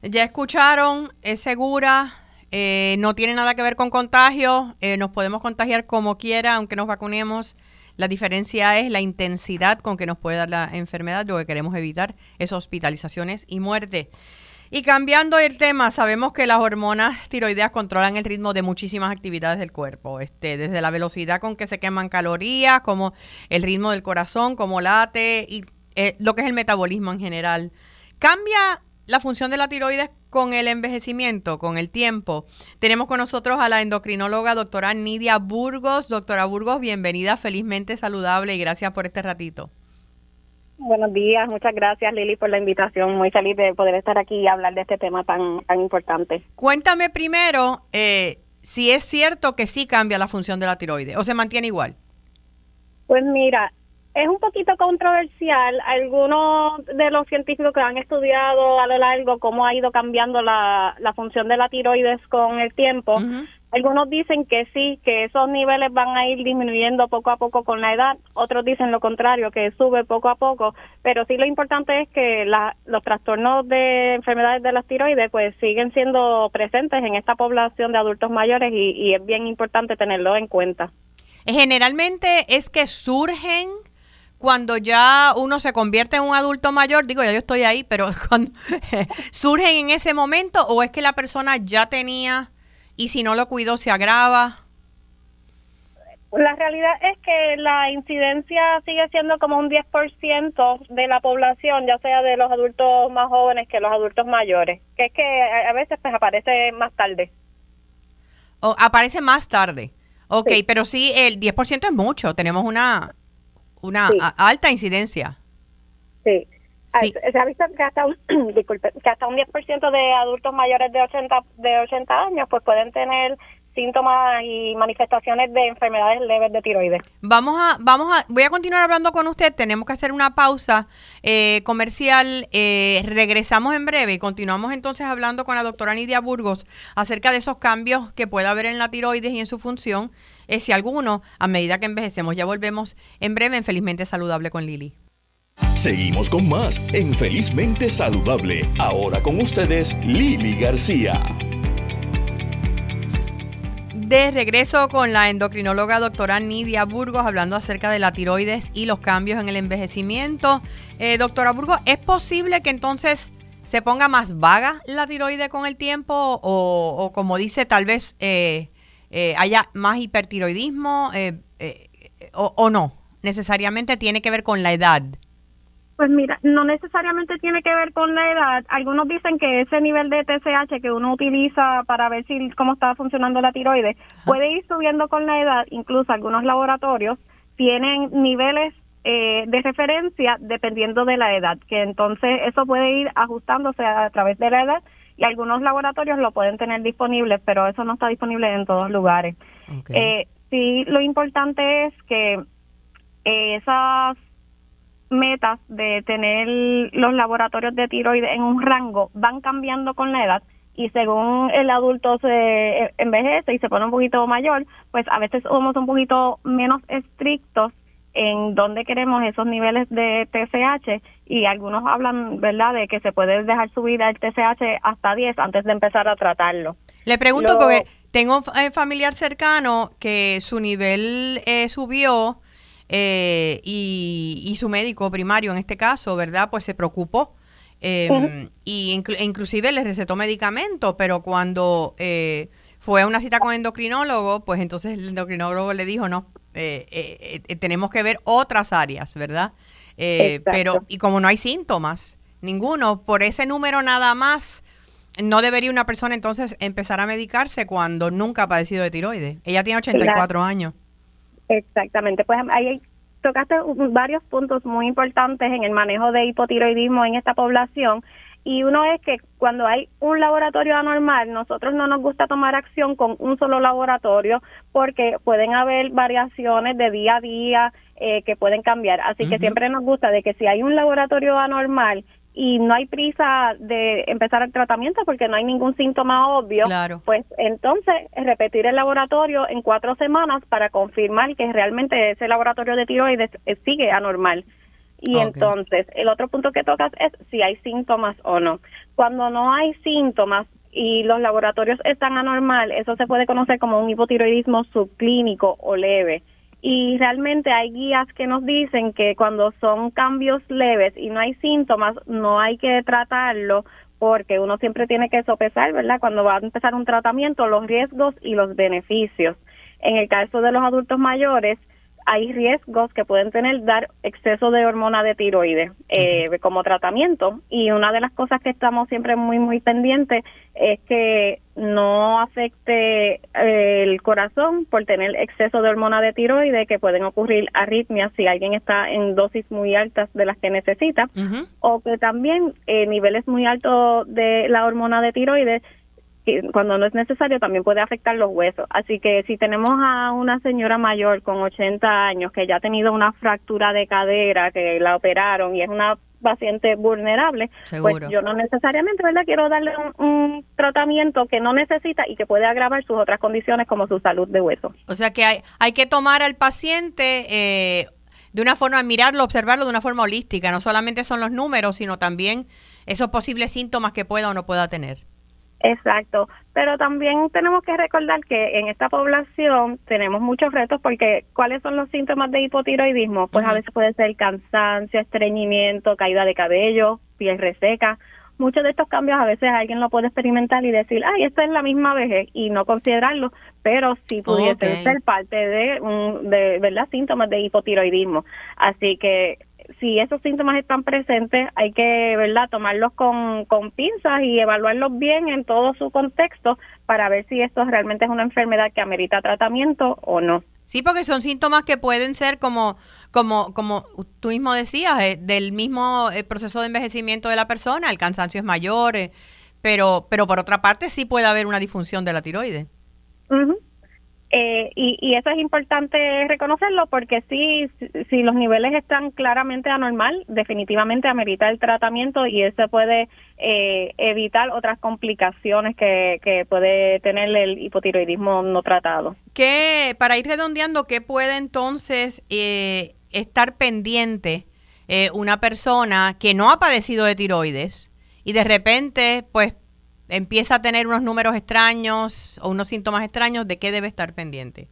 Ya escucharon, es segura, eh, no tiene nada que ver con contagio, eh, nos podemos contagiar como quiera, aunque nos vacunemos. La diferencia es la intensidad con que nos puede dar la enfermedad. Lo que queremos evitar es hospitalizaciones y muerte. Y cambiando el tema, sabemos que las hormonas tiroideas controlan el ritmo de muchísimas actividades del cuerpo, este, desde la velocidad con que se queman calorías, como el ritmo del corazón, como late y eh, lo que es el metabolismo en general. ¿Cambia la función de la tiroides con el envejecimiento, con el tiempo? Tenemos con nosotros a la endocrinóloga doctora Nidia Burgos. Doctora Burgos, bienvenida, felizmente saludable y gracias por este ratito. Buenos días, muchas gracias Lili por la invitación. Muy feliz de poder estar aquí y hablar de este tema tan, tan importante. Cuéntame primero eh, si es cierto que sí cambia la función de la tiroides o se mantiene igual. Pues mira, es un poquito controversial. Algunos de los científicos que han estudiado a lo largo cómo ha ido cambiando la, la función de la tiroides con el tiempo. Algunos dicen que sí, que esos niveles van a ir disminuyendo poco a poco con la edad. Otros dicen lo contrario, que sube poco a poco. Pero sí lo importante es que la- los trastornos de enfermedades de las tiroides pues siguen siendo presentes en esta población de adultos mayores y, es bien importante tenerlo en cuenta. Generalmente es que surgen cuando ya uno se convierte en un adulto mayor, digo, ya yo estoy ahí, pero surgen en ese momento o es que la persona ya tenía y si no lo cuidó se agrava. La realidad es que la incidencia sigue siendo como un 10% de la población, ya sea de los adultos más jóvenes que los adultos mayores, que es que a veces pues aparece más tarde. O aparece más tarde. Ok, Sí. pero sí, el 10% es mucho. Tenemos una, una Sí. alta incidencia. Sí. Sí. Se ha visto que hasta un, disculpe, que hasta un 10% de adultos mayores de 80, de 80 años pues pueden tener síntomas y manifestaciones de enfermedades leves de tiroides. Vamos a, vamos a, voy a continuar hablando con usted. Tenemos que hacer una pausa eh, comercial. Eh, regresamos en breve y continuamos entonces hablando con la doctora Nidia Burgos acerca de esos cambios que puede haber en la tiroides y en su función, eh, si alguno, a medida que envejecemos. Ya volvemos en breve en Felizmente Saludable con Lili. Seguimos con más en Felizmente Saludable. Ahora con ustedes, Lili García. De regreso con la endocrinóloga doctora Nidia Burgos hablando acerca de la tiroides y los cambios en el envejecimiento. Eh, doctora Burgos, ¿es posible que entonces se ponga más vaga la tiroide con el tiempo o, como dice, tal vez eh, eh, haya más hipertiroidismo o, o no? Necesariamente tiene que ver con la edad. Pues mira, no necesariamente tiene que ver con la edad. Algunos dicen que ese nivel de TSH que uno utiliza para ver si cómo está funcionando la tiroides puede ir subiendo con la edad. Incluso algunos laboratorios tienen niveles eh, de referencia dependiendo de la edad, que entonces eso puede ir ajustándose a, través de la edad y algunos laboratorios lo pueden tener disponible, pero eso no está disponible en todos lugares. Eh, sí, lo importante es que esas metas de tener los laboratorios de tiroides en un rango van cambiando con la edad y según el adulto se envejece y se pone un poquito mayor, pues a veces somos un poquito menos estrictos en dónde queremos esos niveles de TSH y algunos hablan, ¿verdad?, de que se puede dejar subir el TSH hasta 10 antes de empezar a tratarlo. Le pregunto porque tengo un eh, familiar cercano que su nivel eh, subió eh, y, su médico primario en este caso, ¿verdad? Pues se preocupó. Eh, y inclusive le recetó medicamentos, pero cuando eh, fue a una cita con endocrinólogo, pues entonces el endocrinólogo le dijo, no, tenemos que ver otras áreas, ¿verdad? pero, y como no hay síntomas, ninguno, por ese número nada más, no debería una persona entonces empezar a medicarse cuando nunca ha padecido de tiroides. Ella tiene 84 años. Exactamente, pues ahí tocaste varios puntos muy importantes en el manejo de hipotiroidismo en esta población. Y uno es que cuando hay un laboratorio anormal, nosotros no nos gusta tomar acción con un solo laboratorio porque pueden haber variaciones de día a día eh, que pueden cambiar. Así que siempre nos gusta de que si hay un laboratorio anormal y no hay prisa de empezar el tratamiento porque no hay ningún síntoma obvio, pues entonces repetir el laboratorio en cuatro semanas para confirmar que realmente ese laboratorio de tiroides eh, sigue anormal. Y entonces, el otro punto que tocas es si hay síntomas o no. Cuando no hay síntomas y los laboratorios están anormal, eso se puede conocer como un hipotiroidismo subclínico o leve y realmente hay guías que nos dicen que cuando son cambios leves y no hay síntomas, no hay que tratarlo porque uno siempre tiene que sopesar, ¿verdad? Cuando va a empezar un tratamiento, los riesgos y los beneficios. En el caso de los adultos mayores, hay riesgos que pueden tener dar exceso de hormona de tiroides eh, como tratamiento. Y una de las cosas que estamos siempre muy muy pendientes es que no afecte eh, el corazón por tener exceso de hormona de tiroides que pueden ocurrir arritmias si alguien está en dosis muy altas de las que necesita. O que también eh, niveles muy altos de la hormona de tiroides cuando no es necesario también puede afectar los huesos. Así que si tenemos a una señora mayor con 80 años que ya ha tenido una fractura de cadera, que la operaron y es una paciente vulnerable, pues yo no necesariamente, ¿verdad? Quiero darle un, tratamiento que no necesita y que puede agravar sus otras condiciones como su salud de hueso. O sea que hay, hay que tomar al paciente eh, de una forma, mirarlo, observarlo de una forma holística. No solamente son los números, sino también esos posibles síntomas que pueda o no pueda tener. Exacto, pero también tenemos que recordar que en esta población tenemos muchos retos porque ¿cuáles son los síntomas de hipotiroidismo? Pues a veces puede ser cansancio, estreñimiento, caída de cabello, piel reseca. Muchos de estos cambios a veces alguien lo puede experimentar y decir, ay, esto es la misma vejez y no considerarlo, pero sí pudiese ser parte de, de ¿verdad? síntomas de hipotiroidismo. Así que si esos síntomas están presentes, hay que, ¿verdad?, tomarlos con, con pinzas y evaluarlos bien en todo su contexto para ver si esto realmente es una enfermedad que amerita tratamiento o no. Sí, porque son síntomas que pueden ser como, como, como tú mismo decías, eh, del mismo eh, proceso de envejecimiento de la persona, el cansancio es mayor, eh, pero, pero por otra parte sí puede haber una disfunción de la tiroides. Eh, y, y, eso es importante reconocerlo porque si, si los niveles están claramente anormal, definitivamente amerita el tratamiento y eso puede eh, evitar otras complicaciones que, que puede tener el hipotiroidismo no tratado. Que para ir redondeando, ¿qué puede entonces eh, estar pendiente eh, una persona que no ha padecido de tiroides y de repente, pues, empieza a tener unos números extraños o unos síntomas extraños, ¿de qué debe estar pendiente?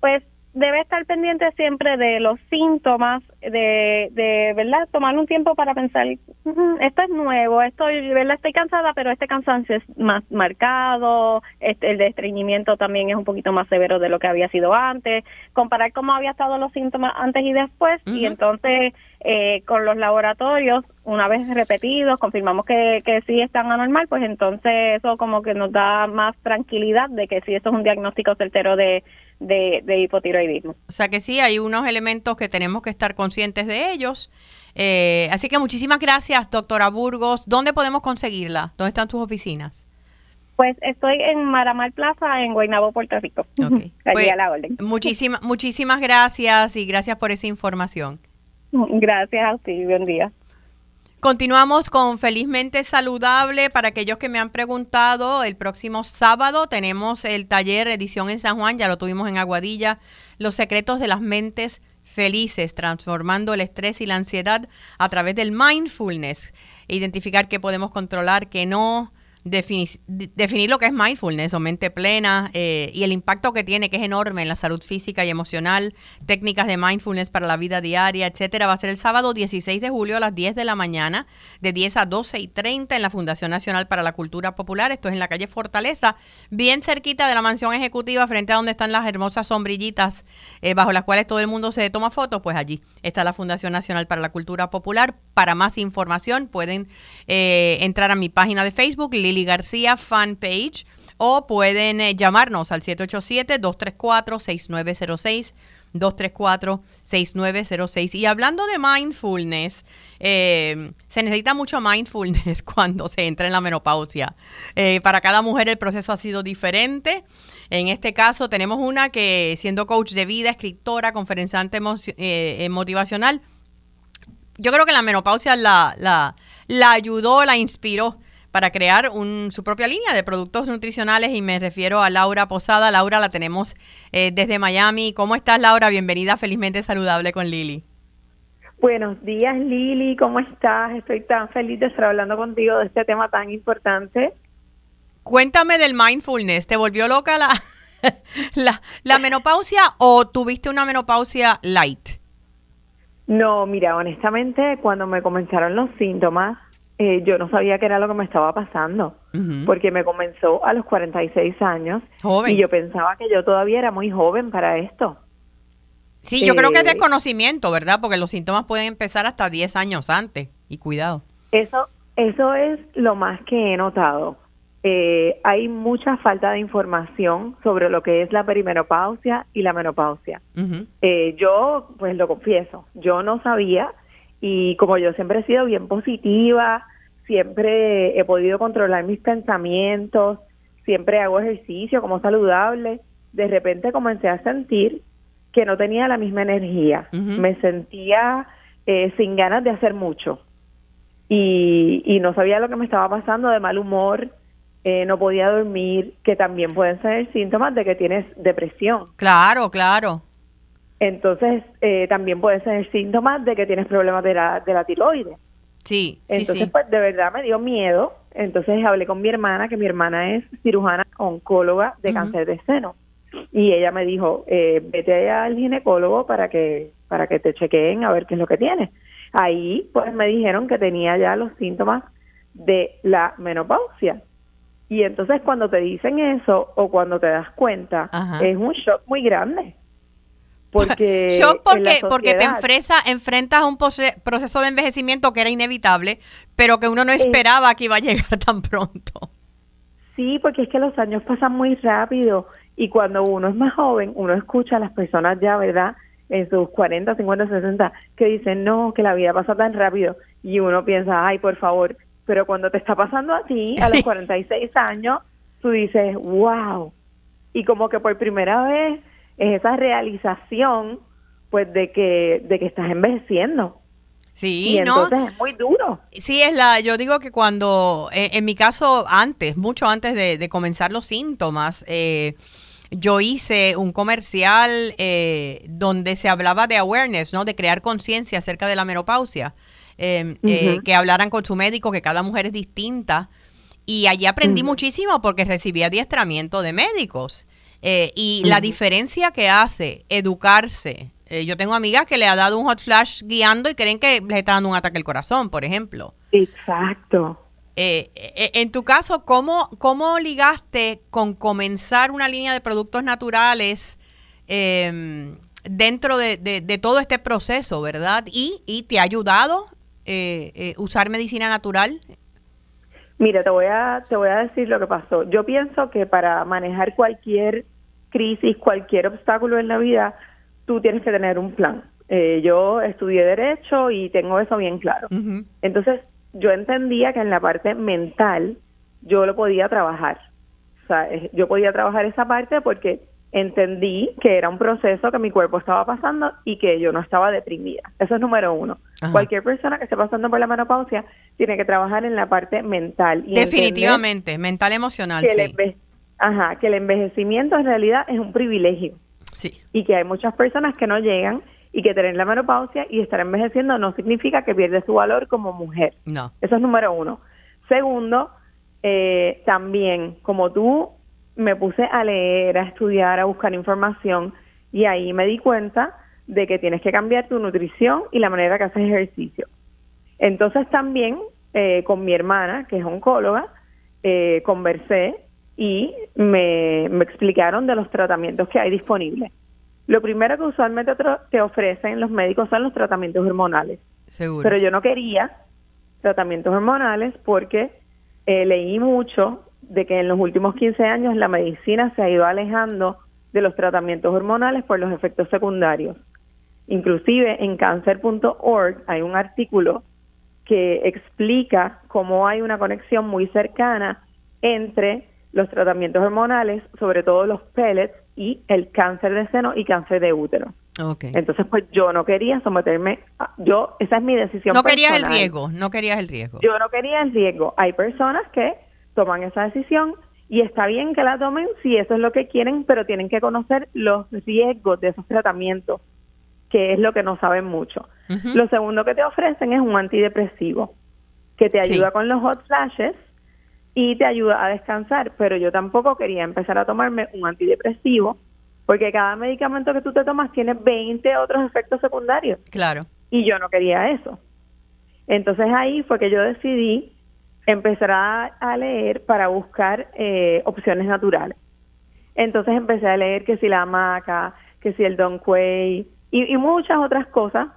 Pues debe estar pendiente siempre de los síntomas, de, de verdad, tomar un tiempo para pensar, esto es nuevo, estoy, verdad, estoy cansada, pero este cansancio es más marcado, este, el de estreñimiento también es un poquito más severo de lo que había sido antes, comparar cómo había estado los síntomas antes y después, y entonces eh, con los laboratorios, una vez repetidos, confirmamos que, que sí están anormal, pues entonces eso como que nos da más tranquilidad de que sí, esto es un diagnóstico certero de de, hipotiroidismo. O sea que sí, hay unos elementos que tenemos que estar conscientes de ellos. Eh, así que muchísimas gracias, doctora Burgos. ¿Dónde podemos conseguirla? ¿Dónde están tus oficinas? Pues estoy en Maramar Plaza, en Guaynabo, Puerto Rico. Allí pues, a la orden. Muchísimas, muchísimas gracias y gracias por esa información. Gracias a usted. Buen día. Continuamos con Felizmente Saludable. Para aquellos que me han preguntado, el próximo sábado tenemos el taller edición en San Juan, ya lo tuvimos en Aguadilla, Los secretos de las mentes felices, transformando el estrés y la ansiedad a través del mindfulness. Identificar qué podemos controlar, qué no, definir, lo que es mindfulness o mente plena eh, y el impacto que tiene, que es enorme en la salud física y emocional, técnicas de mindfulness para la vida diaria, etcétera. Va a ser el sábado 16 de julio a las 10 de la mañana, de 10 a 12 y 30 en la Fundación Nacional para la Cultura Popular. Esto es en la calle Fortaleza, bien cerquita de la mansión ejecutiva, frente a donde están las hermosas sombrillitas eh, bajo las cuales todo el mundo se toma fotos. Pues allí está la Fundación Nacional para la Cultura Popular. Para más información pueden eh, entrar a mi página de Facebook, García fanpage o pueden eh, llamarnos al 787-234-6906. 234-6906. Y hablando de mindfulness, eh, se necesita mucho mindfulness cuando se entra en la menopausia. Eh, para cada mujer el proceso ha sido diferente. En este caso tenemos una que siendo coach de vida, escritora, conferenciante motivacional, yo creo que la menopausia la, la, la ayudó, la inspiró para crear un, su propia línea de productos nutricionales y me refiero a Laura Posada. Laura la tenemos eh, desde Miami. ¿Cómo estás Laura? Bienvenida Felizmente Saludable con Lili. Buenos días Lili, ¿cómo estás? Estoy tan feliz de estar hablando contigo de este tema tan importante. Cuéntame del mindfulness. ¿Te volvió loca la, la, la menopausia o tuviste una menopausia light? No, mira, honestamente, cuando me comenzaron los síntomas, eh, yo no sabía qué era lo que me estaba pasando, porque me comenzó a los 46 años y yo pensaba que yo todavía era muy joven para esto. Sí, yo creo que es eh, conocimiento, ¿verdad? Porque los síntomas pueden empezar hasta 10 años antes, y cuidado. Eso, eso es lo más que he notado. Eh, hay mucha falta de información sobre lo que es la perimenopausia y la menopausia. yo, pues lo confieso, yo no sabía y como yo siempre he sido bien positiva, siempre he podido controlar mis pensamientos, siempre hago ejercicio como saludable, de repente comencé a sentir que no tenía la misma energía, me sentía eh, sin ganas de hacer mucho y, y no sabía lo que me estaba pasando, de mal humor, eh, no podía dormir, que también pueden ser síntomas de que tienes depresión. Claro, claro. Entonces, eh, también puede ser síntomas de que tienes problemas de la, de la tiroides. Sí, Entonces, sí, pues de verdad me dio miedo. Entonces hablé con mi hermana, que mi hermana es cirujana oncóloga de cáncer de seno. Y ella me dijo, eh, vete al ginecólogo para que, para que te chequeen a ver qué es lo que tienes. Ahí, pues me dijeron que tenía ya los síntomas de la menopausia. Y entonces cuando te dicen eso o cuando te das cuenta, es un shock muy grande. Porque Shock porque, porque te enfresa, enfrentas a un proceso de envejecimiento que era inevitable, pero que uno no esperaba que iba a llegar tan pronto. Sí, porque es que los años pasan muy rápido y cuando uno es más joven, uno escucha a las personas ya, ¿verdad? En sus 40, 50, 60, que dicen, no, que la vida pasa tan rápido. Y uno piensa, ay, por favor. Pero cuando te está pasando a ti, a los 46 años, tú dices, wow. Y como que por primera vez es esa realización pues de que de que estás envejeciendo. Sí, y entonces es muy duro. Sí, es la, yo digo que cuando, eh, en mi caso, antes, mucho antes de, comenzar los síntomas, eh, yo hice un comercial eh, donde se hablaba de awareness, ¿no? De crear conciencia acerca de la menopausia. Em, eh, que hablaran con su médico, que cada mujer es distinta. Y allí aprendí muchísimo porque recibí adiestramiento de médicos. Eh, y la diferencia que hace educarse. yo tengo amigas que le ha dado un hot flash guiando y creen que le está dando un ataque al corazón, por ejemplo. Exacto. Eh, eh, en tu caso, ¿cómo, ¿cómo ligaste con comenzar una línea de productos naturales em, dentro de, todo este proceso, verdad? ¿Y, y te ha ayudado eh, usar medicina natural? Mira, te voy, a, te voy a decir lo que pasó. Yo pienso que para manejar cualquier crisis, cualquier obstáculo en la vida, tú tienes que tener un plan. yo estudié Derecho y tengo eso bien claro. Entonces, yo entendía que en la parte mental yo lo podía trabajar. O sea, yo podía trabajar esa parte porque entendí que era un proceso que mi cuerpo estaba pasando y que yo no estaba deprimida. Eso es número uno. Cualquier persona que esté pasando por la menopausia tiene que trabajar en la parte mental. Y Definitivamente, mental emocional. Que el Ajá, que el envejecimiento en realidad es un privilegio. Sí. Y que hay muchas personas que no llegan y que tener la menopausia y estar envejeciendo no significa que pierde su valor como mujer. No. Eso es número uno. Segundo, eh, también como tú me puse a leer, a estudiar, a buscar información y ahí me di cuenta de que tienes que cambiar tu nutrición y la manera que haces ejercicio. Entonces también eh, con mi hermana, que es oncóloga, eh, conversé y me, me explicaron de los tratamientos que hay disponibles. Lo primero que usualmente te ofrecen los médicos son los tratamientos hormonales. Seguro. Pero yo no quería tratamientos hormonales porque eh, leí mucho de que en los últimos 15 años la medicina se ha ido alejando de los tratamientos hormonales por los efectos secundarios. Inclusive en cancer.org hay un artículo que explica cómo hay una conexión muy cercana entre los tratamientos hormonales, sobre todo los pellets, y el cáncer de seno y cáncer de útero. Okay. Entonces, pues yo no quería someterme, yo, esa es mi decisión. No querías el riesgo, no querías el riesgo. Yo no quería el riesgo. Hay personas que toman esa decisión y está bien que la tomen si eso es lo que quieren, pero tienen que conocer los riesgos de esos tratamientos, que es lo que no saben mucho. Lo segundo que te ofrecen es un antidepresivo, que te ayuda con los hot flashes y te ayuda a descansar, pero yo tampoco quería empezar a tomarme un antidepresivo porque cada medicamento que tú te tomas tiene 20 otros efectos secundarios. Claro. Y yo no quería eso. Entonces ahí fue que yo decidí empezar a, leer para buscar eh, opciones naturales. Entonces empecé a leer que si la maca, que si el Don Quay y, muchas otras cosas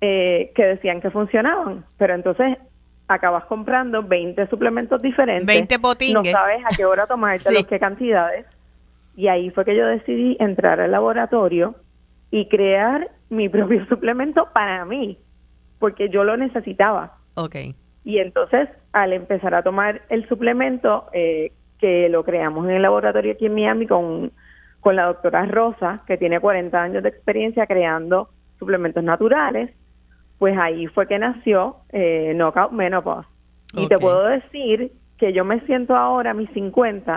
eh, que decían que funcionaban. Pero entonces acabas comprando 20 suplementos diferentes. 20 No sabes a qué hora tomarte, los qué cantidades. Y ahí fue que yo decidí entrar al laboratorio y crear mi propio suplemento para mí, porque yo lo necesitaba. Ok. Y entonces, al empezar a tomar el suplemento, eh, que lo creamos en el laboratorio aquí en Miami con, con la doctora Rosa, que tiene 40 años de experiencia creando suplementos naturales, pues ahí fue que nació eh, Knockout Menopause. Y te puedo decir que yo me siento ahora a mis 50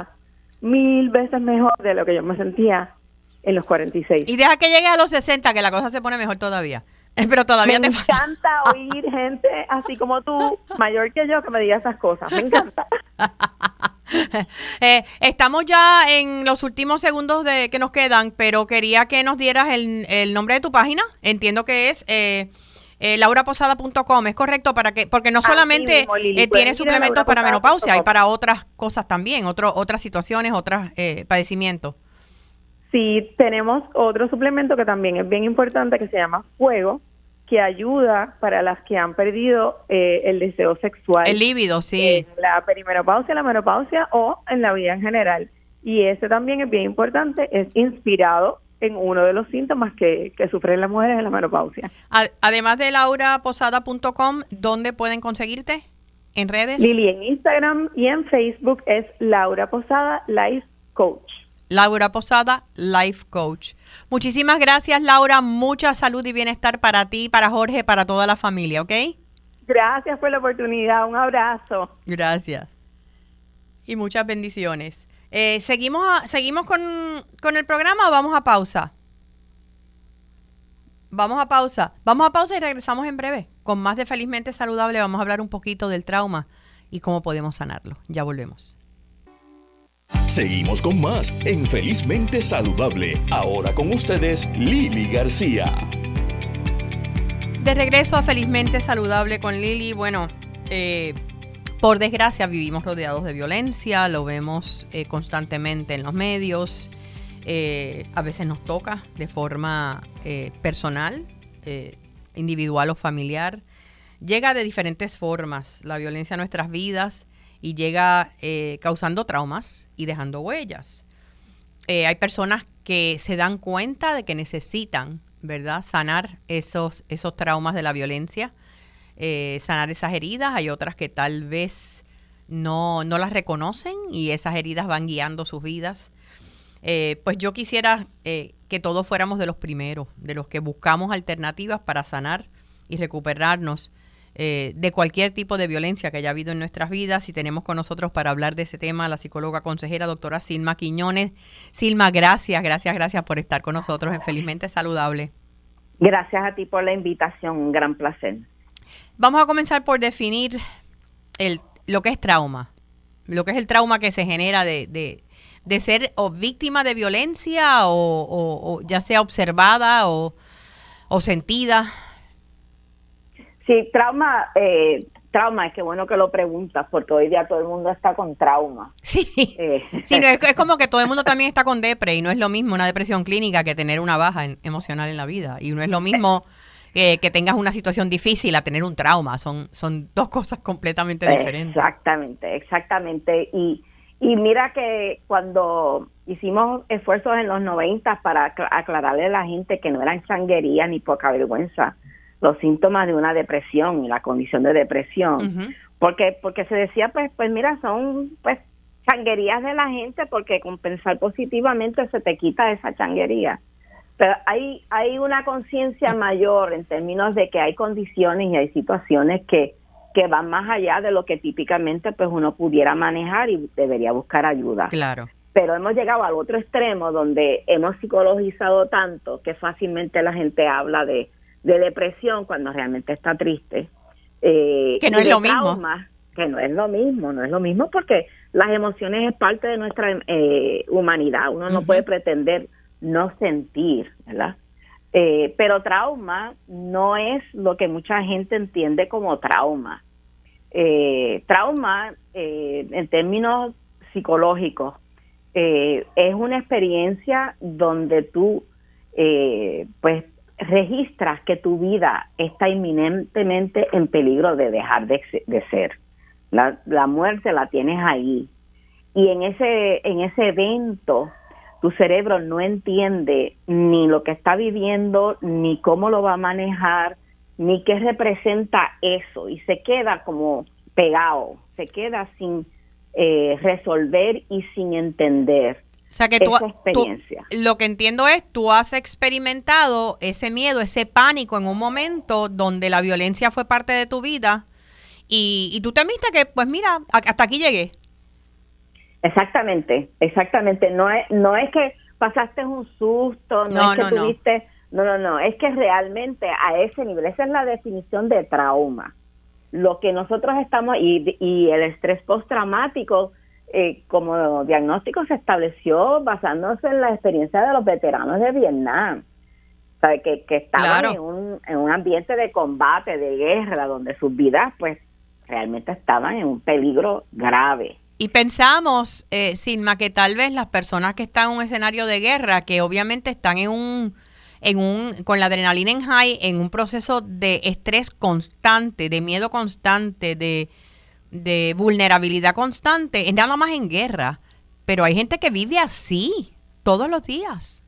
mil veces mejor de lo que yo me sentía en los 46. Y deja que llegue a los 60, que la cosa se pone mejor todavía. Pero todavía me te encanta oír gente así como tú, mayor que yo, que me diga esas cosas. Me encanta. Eh, estamos ya en los últimos segundos de que nos quedan, pero quería que nos dieras el, el nombre de tu página. Entiendo que es eh, eh, lauraposada.com, ¿es correcto? para que Porque no solamente eh, tiene suplementos para menopausia, hay para otras cosas también, otro, otras situaciones, otros eh, padecimientos. Sí, tenemos otro suplemento que también es bien importante que se llama Fuego, que ayuda para las que han perdido eh, el deseo sexual. El líbido, sí. En la perimenopausia, la menopausia o en la vida en general. Y ese también es bien importante, es inspirado en uno de los síntomas que, sufren las mujeres en la menopausia. Además de lauraposada.com, ¿dónde pueden conseguirte? ¿En redes? Lili, en Instagram y en Facebook es Laura Posada Life Coach. Laura Posada, Life Coach. Muchísimas gracias, Laura. Mucha salud y bienestar para ti, para Jorge, para toda la familia, ¿ok? Gracias por la oportunidad. Un abrazo. Gracias. Y muchas bendiciones. Eh, ¿Seguimos, seguimos con, con el programa o vamos a pausa? Vamos a pausa. Vamos a pausa y regresamos en breve. Con más de Felizmente Saludable vamos a hablar un poquito del trauma y cómo podemos sanarlo. Ya volvemos. Seguimos con más en Felizmente Saludable. Ahora con ustedes, Lili García. De regreso a Felizmente Saludable con Lili. Bueno, eh, por desgracia vivimos rodeados de violencia, lo vemos eh, constantemente en los medios. Eh, a veces nos toca de forma personal, individual o familiar. Llega de diferentes formas la violencia a nuestras vidas y llega eh, causando traumas y dejando huellas. Eh, hay personas que se dan cuenta de que necesitan, ¿verdad?, sanar esos, esos traumas de la violencia, eh, sanar esas heridas. Hay otras que tal vez no, no las reconocen y esas heridas van guiando sus vidas. pues yo quisiera que todos fuéramos de los primeros, de los que buscamos alternativas para sanar y recuperarnos eh, de cualquier tipo de violencia que haya habido en nuestras vidas. Y tenemos con nosotros para hablar de ese tema la psicóloga consejera, doctora Silma Quiñones. Silma, gracias, gracias, gracias por estar con nosotros en Felizmente Saludable. Gracias a ti por la invitación, un gran placer. Vamos a comenzar por definir el, lo que es trauma, lo que es el trauma que se genera de, de, ser o víctima de violencia o, o ya sea observada o, o sentida. Sí, trauma, eh, trauma, es que bueno que lo preguntas, porque hoy día todo el mundo está con trauma. Sí, eh. sí es, como que todo el mundo también está con depre y no es lo mismo una depresión clínica que tener una baja emocional en la vida. Y no es lo mismo que tengas una situación difícil a tener un trauma. Son, son dos cosas completamente diferentes. Exactamente, exactamente. Y, y mira que cuando hicimos esfuerzos en los 90 para aclararle a la gente que no eran changuería ni poca vergüenza, los síntomas de una depresión y la condición de depresión. Porque porque se decía, pues, pues mira, son pues changuerías de la gente porque con pensar positivamente se te quita esa changuería. Pero hay, hay una conciencia mayor en términos de que hay condiciones y hay situaciones que, que van más allá de lo que típicamente pues uno pudiera manejar y debería buscar ayuda. Claro. Pero hemos llegado al otro extremo donde hemos psicologizado tanto que fácilmente la gente habla de de depresión cuando realmente está triste. Eh, que no es lo mismo. Que no es lo mismo, no es lo mismo porque las emociones es parte de nuestra eh, humanidad. Uno no puede pretender no sentir, ¿verdad? Eh, pero trauma no es lo que mucha gente entiende como trauma. trauma, en términos psicológicos, es una experiencia donde tú, pues, registras que tu vida está inminentemente en peligro de dejar de, ser. La, la, muerte la tienes ahí. Y en ese, en ese evento, tu cerebro no entiende ni lo que está viviendo, ni cómo lo va a manejar, ni qué representa eso. Y se queda como pegado, se queda sin eh, resolver y sin entender. O sea que tú, lo que entiendo es, tú has experimentado ese miedo, ese pánico en un momento donde la violencia fue parte de tu vida y, y tú temiste que, pues mira, hasta aquí llegué. Exactamente, exactamente. No es, no es que pasaste un susto, no, es que tuviste, no. no, no, no, es que realmente a ese nivel, esa es la definición de trauma. Lo que nosotros estamos, y, y el estrés postraumático, eh, como diagnóstico se estableció basándose en la experiencia de los veteranos de Vietnam. que, que estaban en, un, en un ambiente de combate, de guerra, donde sus vidas pues realmente estaban en un peligro grave. Y pensamos, eh, Silma, que tal vez las personas que están en un escenario de guerra, que obviamente están en un, en un, con la adrenalina en high, en un proceso de estrés constante, de miedo constante, de, de vulnerabilidad constante es nada más en guerra, pero hay gente que vive así todos los días.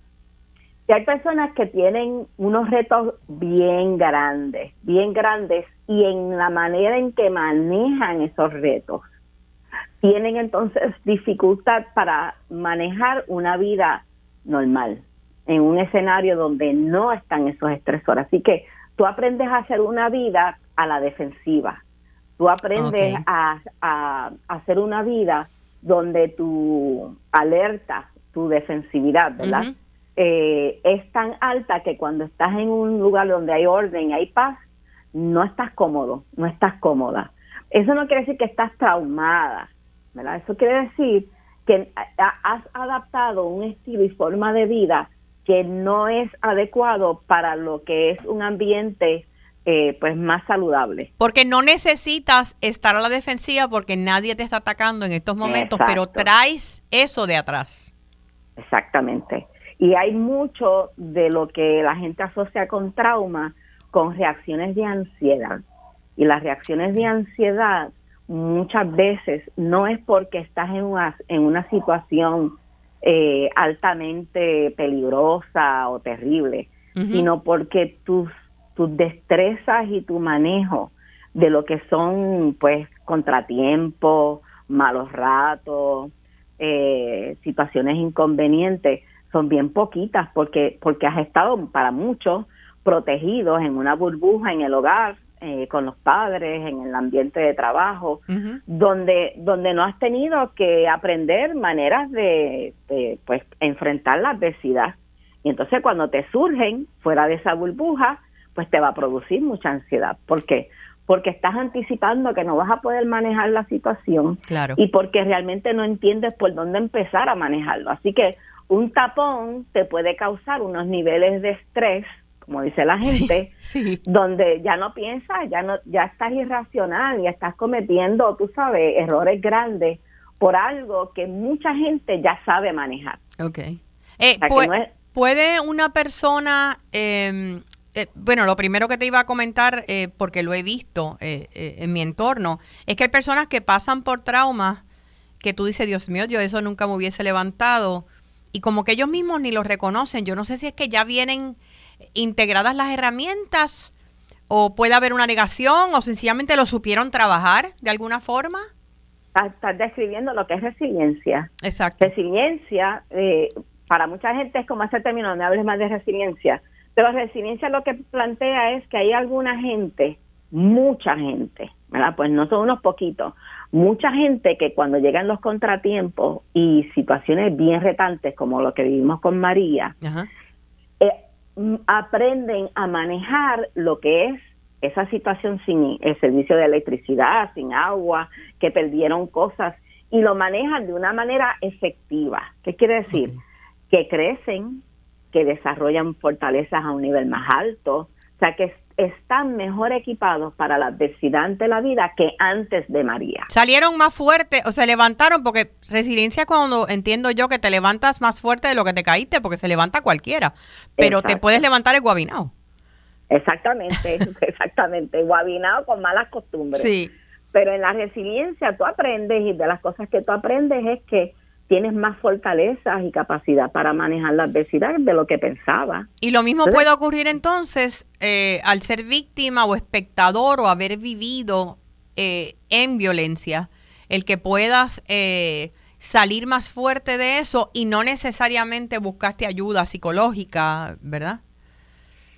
Y hay personas que tienen unos retos bien grandes, bien grandes, y en la manera en que manejan esos retos, tienen entonces dificultad para manejar una vida normal en un escenario donde no están esos estresores. Así que tú aprendes a hacer una vida a la defensiva, Tú aprendes a, hacer una vida donde tu alerta, tu defensividad, ¿verdad? Eh, es tan alta que cuando estás en un lugar donde hay orden y hay paz, no estás cómodo, no estás cómoda. Eso no quiere decir que estás traumada, ¿verdad? Eso quiere decir que has adaptado un estilo y forma de vida que no es adecuado para lo que es un ambiente eh, pues más saludable. Porque no necesitas estar a la defensiva porque nadie te está atacando en estos momentos, pero traes eso de atrás. Exactamente. Y hay mucho de lo que la gente asocia con trauma con reacciones de ansiedad. Y las reacciones de ansiedad muchas veces no es porque estás en una, en una situación eh, altamente peligrosa o terrible, sino porque tus, tus destrezas y tu manejo de lo que son pues contratiempos, malos ratos, eh, situaciones inconvenientes, son bien poquitas porque, porque has estado para muchos protegidos en una burbuja en el hogar, eh, con los padres, en el ambiente de trabajo, donde, donde no has tenido que aprender maneras de, pues, enfrentar la adversidad. Y entonces cuando te surgen fuera de esa burbuja, pues te va a producir mucha ansiedad. ¿Por qué? Porque estás anticipando que no vas a poder manejar la situación claro. y porque realmente no entiendes por dónde empezar a manejarlo. Así que un tapón te puede causar unos niveles de estrés como dice la gente, donde ya no piensas, ya no, ya estás irracional y estás cometiendo, tú sabes, errores grandes por algo que mucha gente ya sabe manejar. Ok. Eh, ¿Puede una persona, em, eh, bueno, lo primero que te iba a comentar, eh, porque lo he visto en mi entorno, es que hay personas que pasan por traumas que tú dices, Dios mío, yo eso nunca me hubiese levantado, y como que ellos mismos ni lo reconocen, yo no sé si es que ya vienen integradas las herramientas o puede haber una negación o sencillamente lo supieron trabajar de alguna forma? Estás describiendo lo que es resiliencia. Exacto. Resiliencia, eh, para mucha gente es como ese término, no hables más de resiliencia, pero resiliencia lo que plantea es que hay alguna gente, mucha gente, ¿verdad? Pues no son unos poquitos, mucha gente que cuando llegan los contratiempos y situaciones bien retantes como lo que vivimos con María, Ajá. Eh, aprenden a manejar lo que es esa situación sin el servicio de electricidad, sin agua, que perdieron cosas y lo manejan de una manera efectiva. ¿Qué quiere decir? Que crecen, que desarrollan fortalezas a un nivel más alto, o sea, que están mejor equipados para la adversidad ante la vida que antes de María. Salieron más fuertes o se levantaron porque resiliencia cuando entiendo yo que te levantas más fuerte de lo que te caíste porque se levanta cualquiera, pero te puedes levantar el guabinado. Exactamente, exactamente, guabinado con malas costumbres. Sí. Pero en la resiliencia tú aprendes y de las cosas que tú aprendes es que tienes más fortalezas y capacidad para manejar la adversidad de lo que pensaba. Y lo mismo puede ocurrir entonces eh, al ser víctima o espectador o haber vivido eh, en violencia, el que puedas eh, salir más fuerte de eso y no necesariamente buscaste ayuda psicológica, ¿verdad?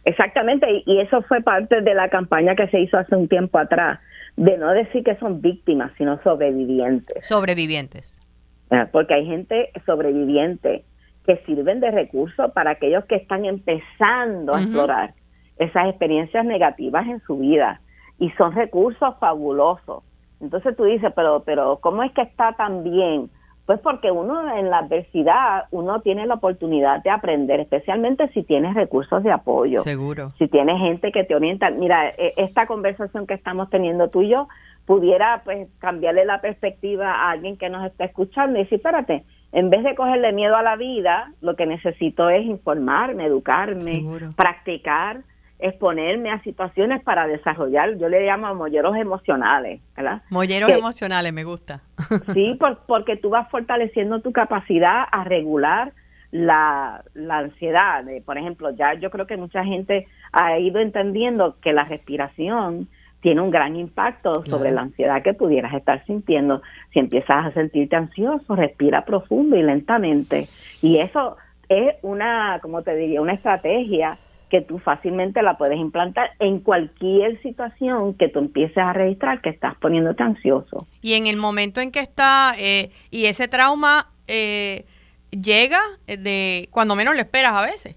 Exactamente, y eso fue parte de la campaña que se hizo hace un tiempo atrás, de no decir que son víctimas, sino sobrevivientes. Sobrevivientes. Ah, porque hay gente sobreviviente que sirven de recurso para aquellos que están empezando a explorar esas experiencias negativas en su vida y son recursos fabulosos. Entonces tú dices, pero pero ¿cómo es que está tan bien? Pues porque uno en la adversidad, uno tiene la oportunidad de aprender, especialmente si tienes recursos de apoyo. Seguro. Si tienes gente que te orienta. Mira, e, esta conversación que estamos teniendo tú y yo pudiera pues cambiarle la perspectiva a alguien que nos está escuchando y decir, espérate, en vez de cogerle miedo a la vida, lo que necesito es informarme, educarme, practicar, exponerme a situaciones para desarrollar, yo le llamo molleros emocionales, ¿verdad? Molleros emocionales, me gusta. sí, porque tú vas fortaleciendo tu capacidad a regular la, la ansiedad. Por ejemplo, ya yo creo que mucha gente ha ido entendiendo que la respiración tiene un gran impacto sobre la ansiedad que pudieras estar sintiendo. Si empiezas a sentirte ansioso, respira profundo y lentamente. Y eso es una, como te diría, una estrategia que tú fácilmente la puedes implantar en cualquier situación que tú empieces a registrar que estás poniéndote ansioso. Y en el momento en que está, eh, y ese trauma eh, llega de cuando menos lo esperas a veces.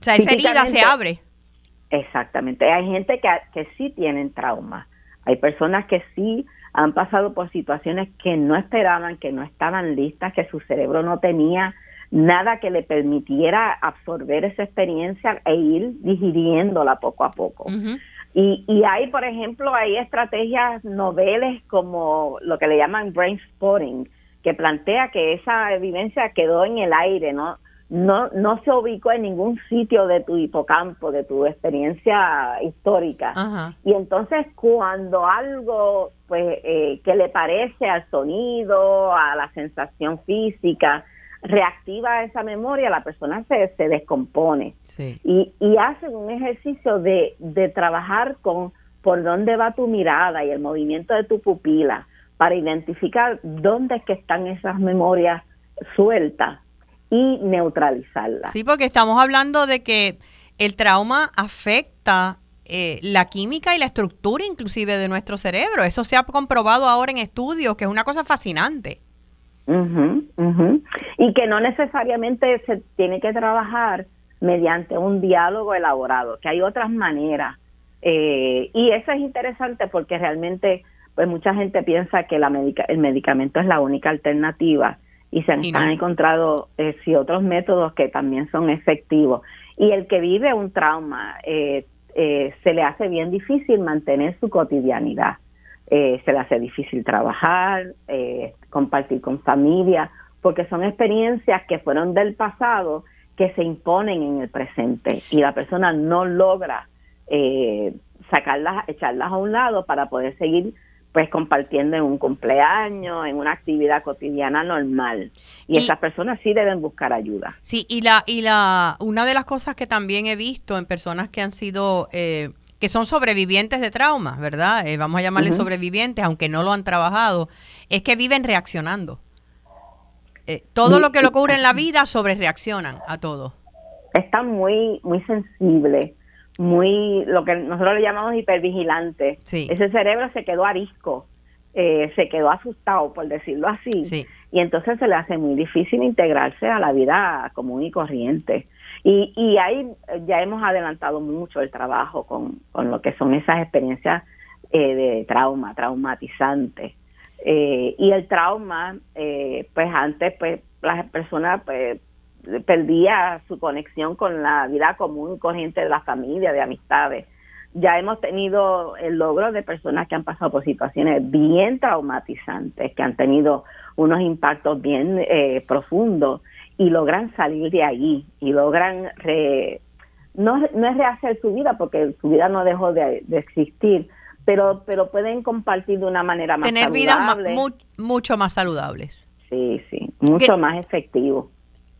O sea, esa herida se abre. Exactamente. Hay gente que, que sí tienen trauma. Hay personas que sí han pasado por situaciones que no esperaban, que no estaban listas, que su cerebro no tenía nada que le permitiera absorber esa experiencia e ir digiriéndola poco a poco. y, y hay, por ejemplo, hay estrategias noveles como lo que le llaman brain spotting, que plantea que esa evidencia quedó en el aire, ¿no? No, no se ubicó en ningún sitio de tu hipocampo, de tu experiencia histórica. Y entonces cuando algo pues eh, que le parece al sonido, a la sensación física, reactiva esa memoria, la persona se, se descompone. Y, y hacen un ejercicio de, de trabajar con por dónde va tu mirada y el movimiento de tu pupila para identificar dónde es que están esas memorias sueltas y neutralizarlas. Sí, porque estamos hablando de que el trauma afecta eh, la química y la estructura inclusive de nuestro cerebro. Eso se ha comprobado ahora en estudios, que es una cosa fascinante. Y que no necesariamente se tiene que trabajar mediante un diálogo elaborado, que hay otras maneras. Eh, y eso es interesante porque realmente pues mucha gente piensa que la el medicamento es la única alternativa y se han, encontrado eh, otros métodos que también son efectivos. Y el que vive un trauma eh, eh, se le hace bien difícil mantener su cotidianidad. Eh, se le hace difícil trabajar, eh, compartir con familia, porque son experiencias que fueron del pasado que se imponen en el presente y la persona no logra eh, sacarlas, echarlas a un lado para poder seguir pues compartiendo en un cumpleaños, en una actividad cotidiana normal. Y, esas personas sí deben buscar ayuda. Sí, y la y la una de las cosas que también he visto en personas que han sido eh, que son sobrevivientes de traumas, ¿verdad? Eh, vamos a llamarles sobrevivientes, aunque no lo han trabajado, es que viven reaccionando. Eh, todo lo que le ocurre en la vida sobre reaccionan a todo. Están muy, muy sensibles, muy, lo que nosotros le llamamos hipervigilantes. Ese cerebro se quedó arisco, eh, se quedó asustado, por decirlo así. Y entonces se le hace muy difícil integrarse a la vida común y corriente. Y, y ahí ya hemos adelantado mucho el trabajo con, con lo que son esas experiencias eh, de trauma, traumatizantes. Eh, y el trauma, eh, pues antes, pues las personas pues, perdía su conexión con la vida común y corriente de la familia, de amistades. Ya hemos tenido el logro de personas que han pasado por situaciones bien traumatizantes, que han tenido unos impactos bien profundos y logran salir de ahí y logran no, no es rehacer su vida porque su vida no dejó de, existir, pero pero pueden compartir de una manera más tener vidas mucho más saludables. Sí, sí, mucho más efectivo.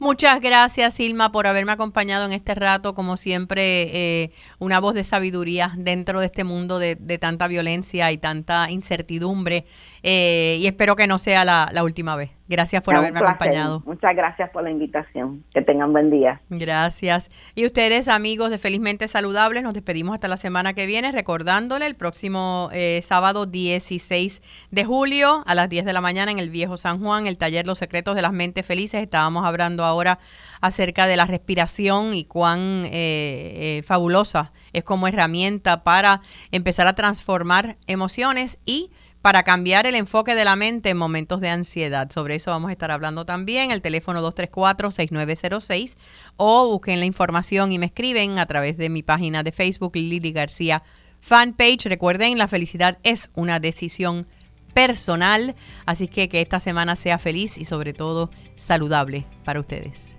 Muchas gracias, Silma, por haberme acompañado en este rato. Como siempre, eh, una voz de sabiduría dentro de este mundo de, tanta violencia y tanta incertidumbre. Eh, y espero que no sea la, última vez. Gracias por haberme acompañado. Muchas gracias por la invitación. Que tengan buen día. Gracias. Y ustedes, amigos de Felizmente Saludables, nos despedimos hasta la semana que viene, recordándole el próximo eh, sábado 16 de julio a las 10 de la mañana en el Viejo San Juan, el taller Los Secretos de las Mentes Felices. Estábamos hablando ahora acerca de la respiración y cuán eh, eh, fabulosa es como herramienta para empezar a transformar emociones y para cambiar el enfoque de la mente en momentos de ansiedad. Sobre eso vamos a estar hablando también. El teléfono 234-6906 o busquen la información y me escriben a través de mi página de Facebook Lili García fanpage. Recuerden, la felicidad es una decisión personal, así que que esta semana sea feliz y sobre todo saludable para ustedes.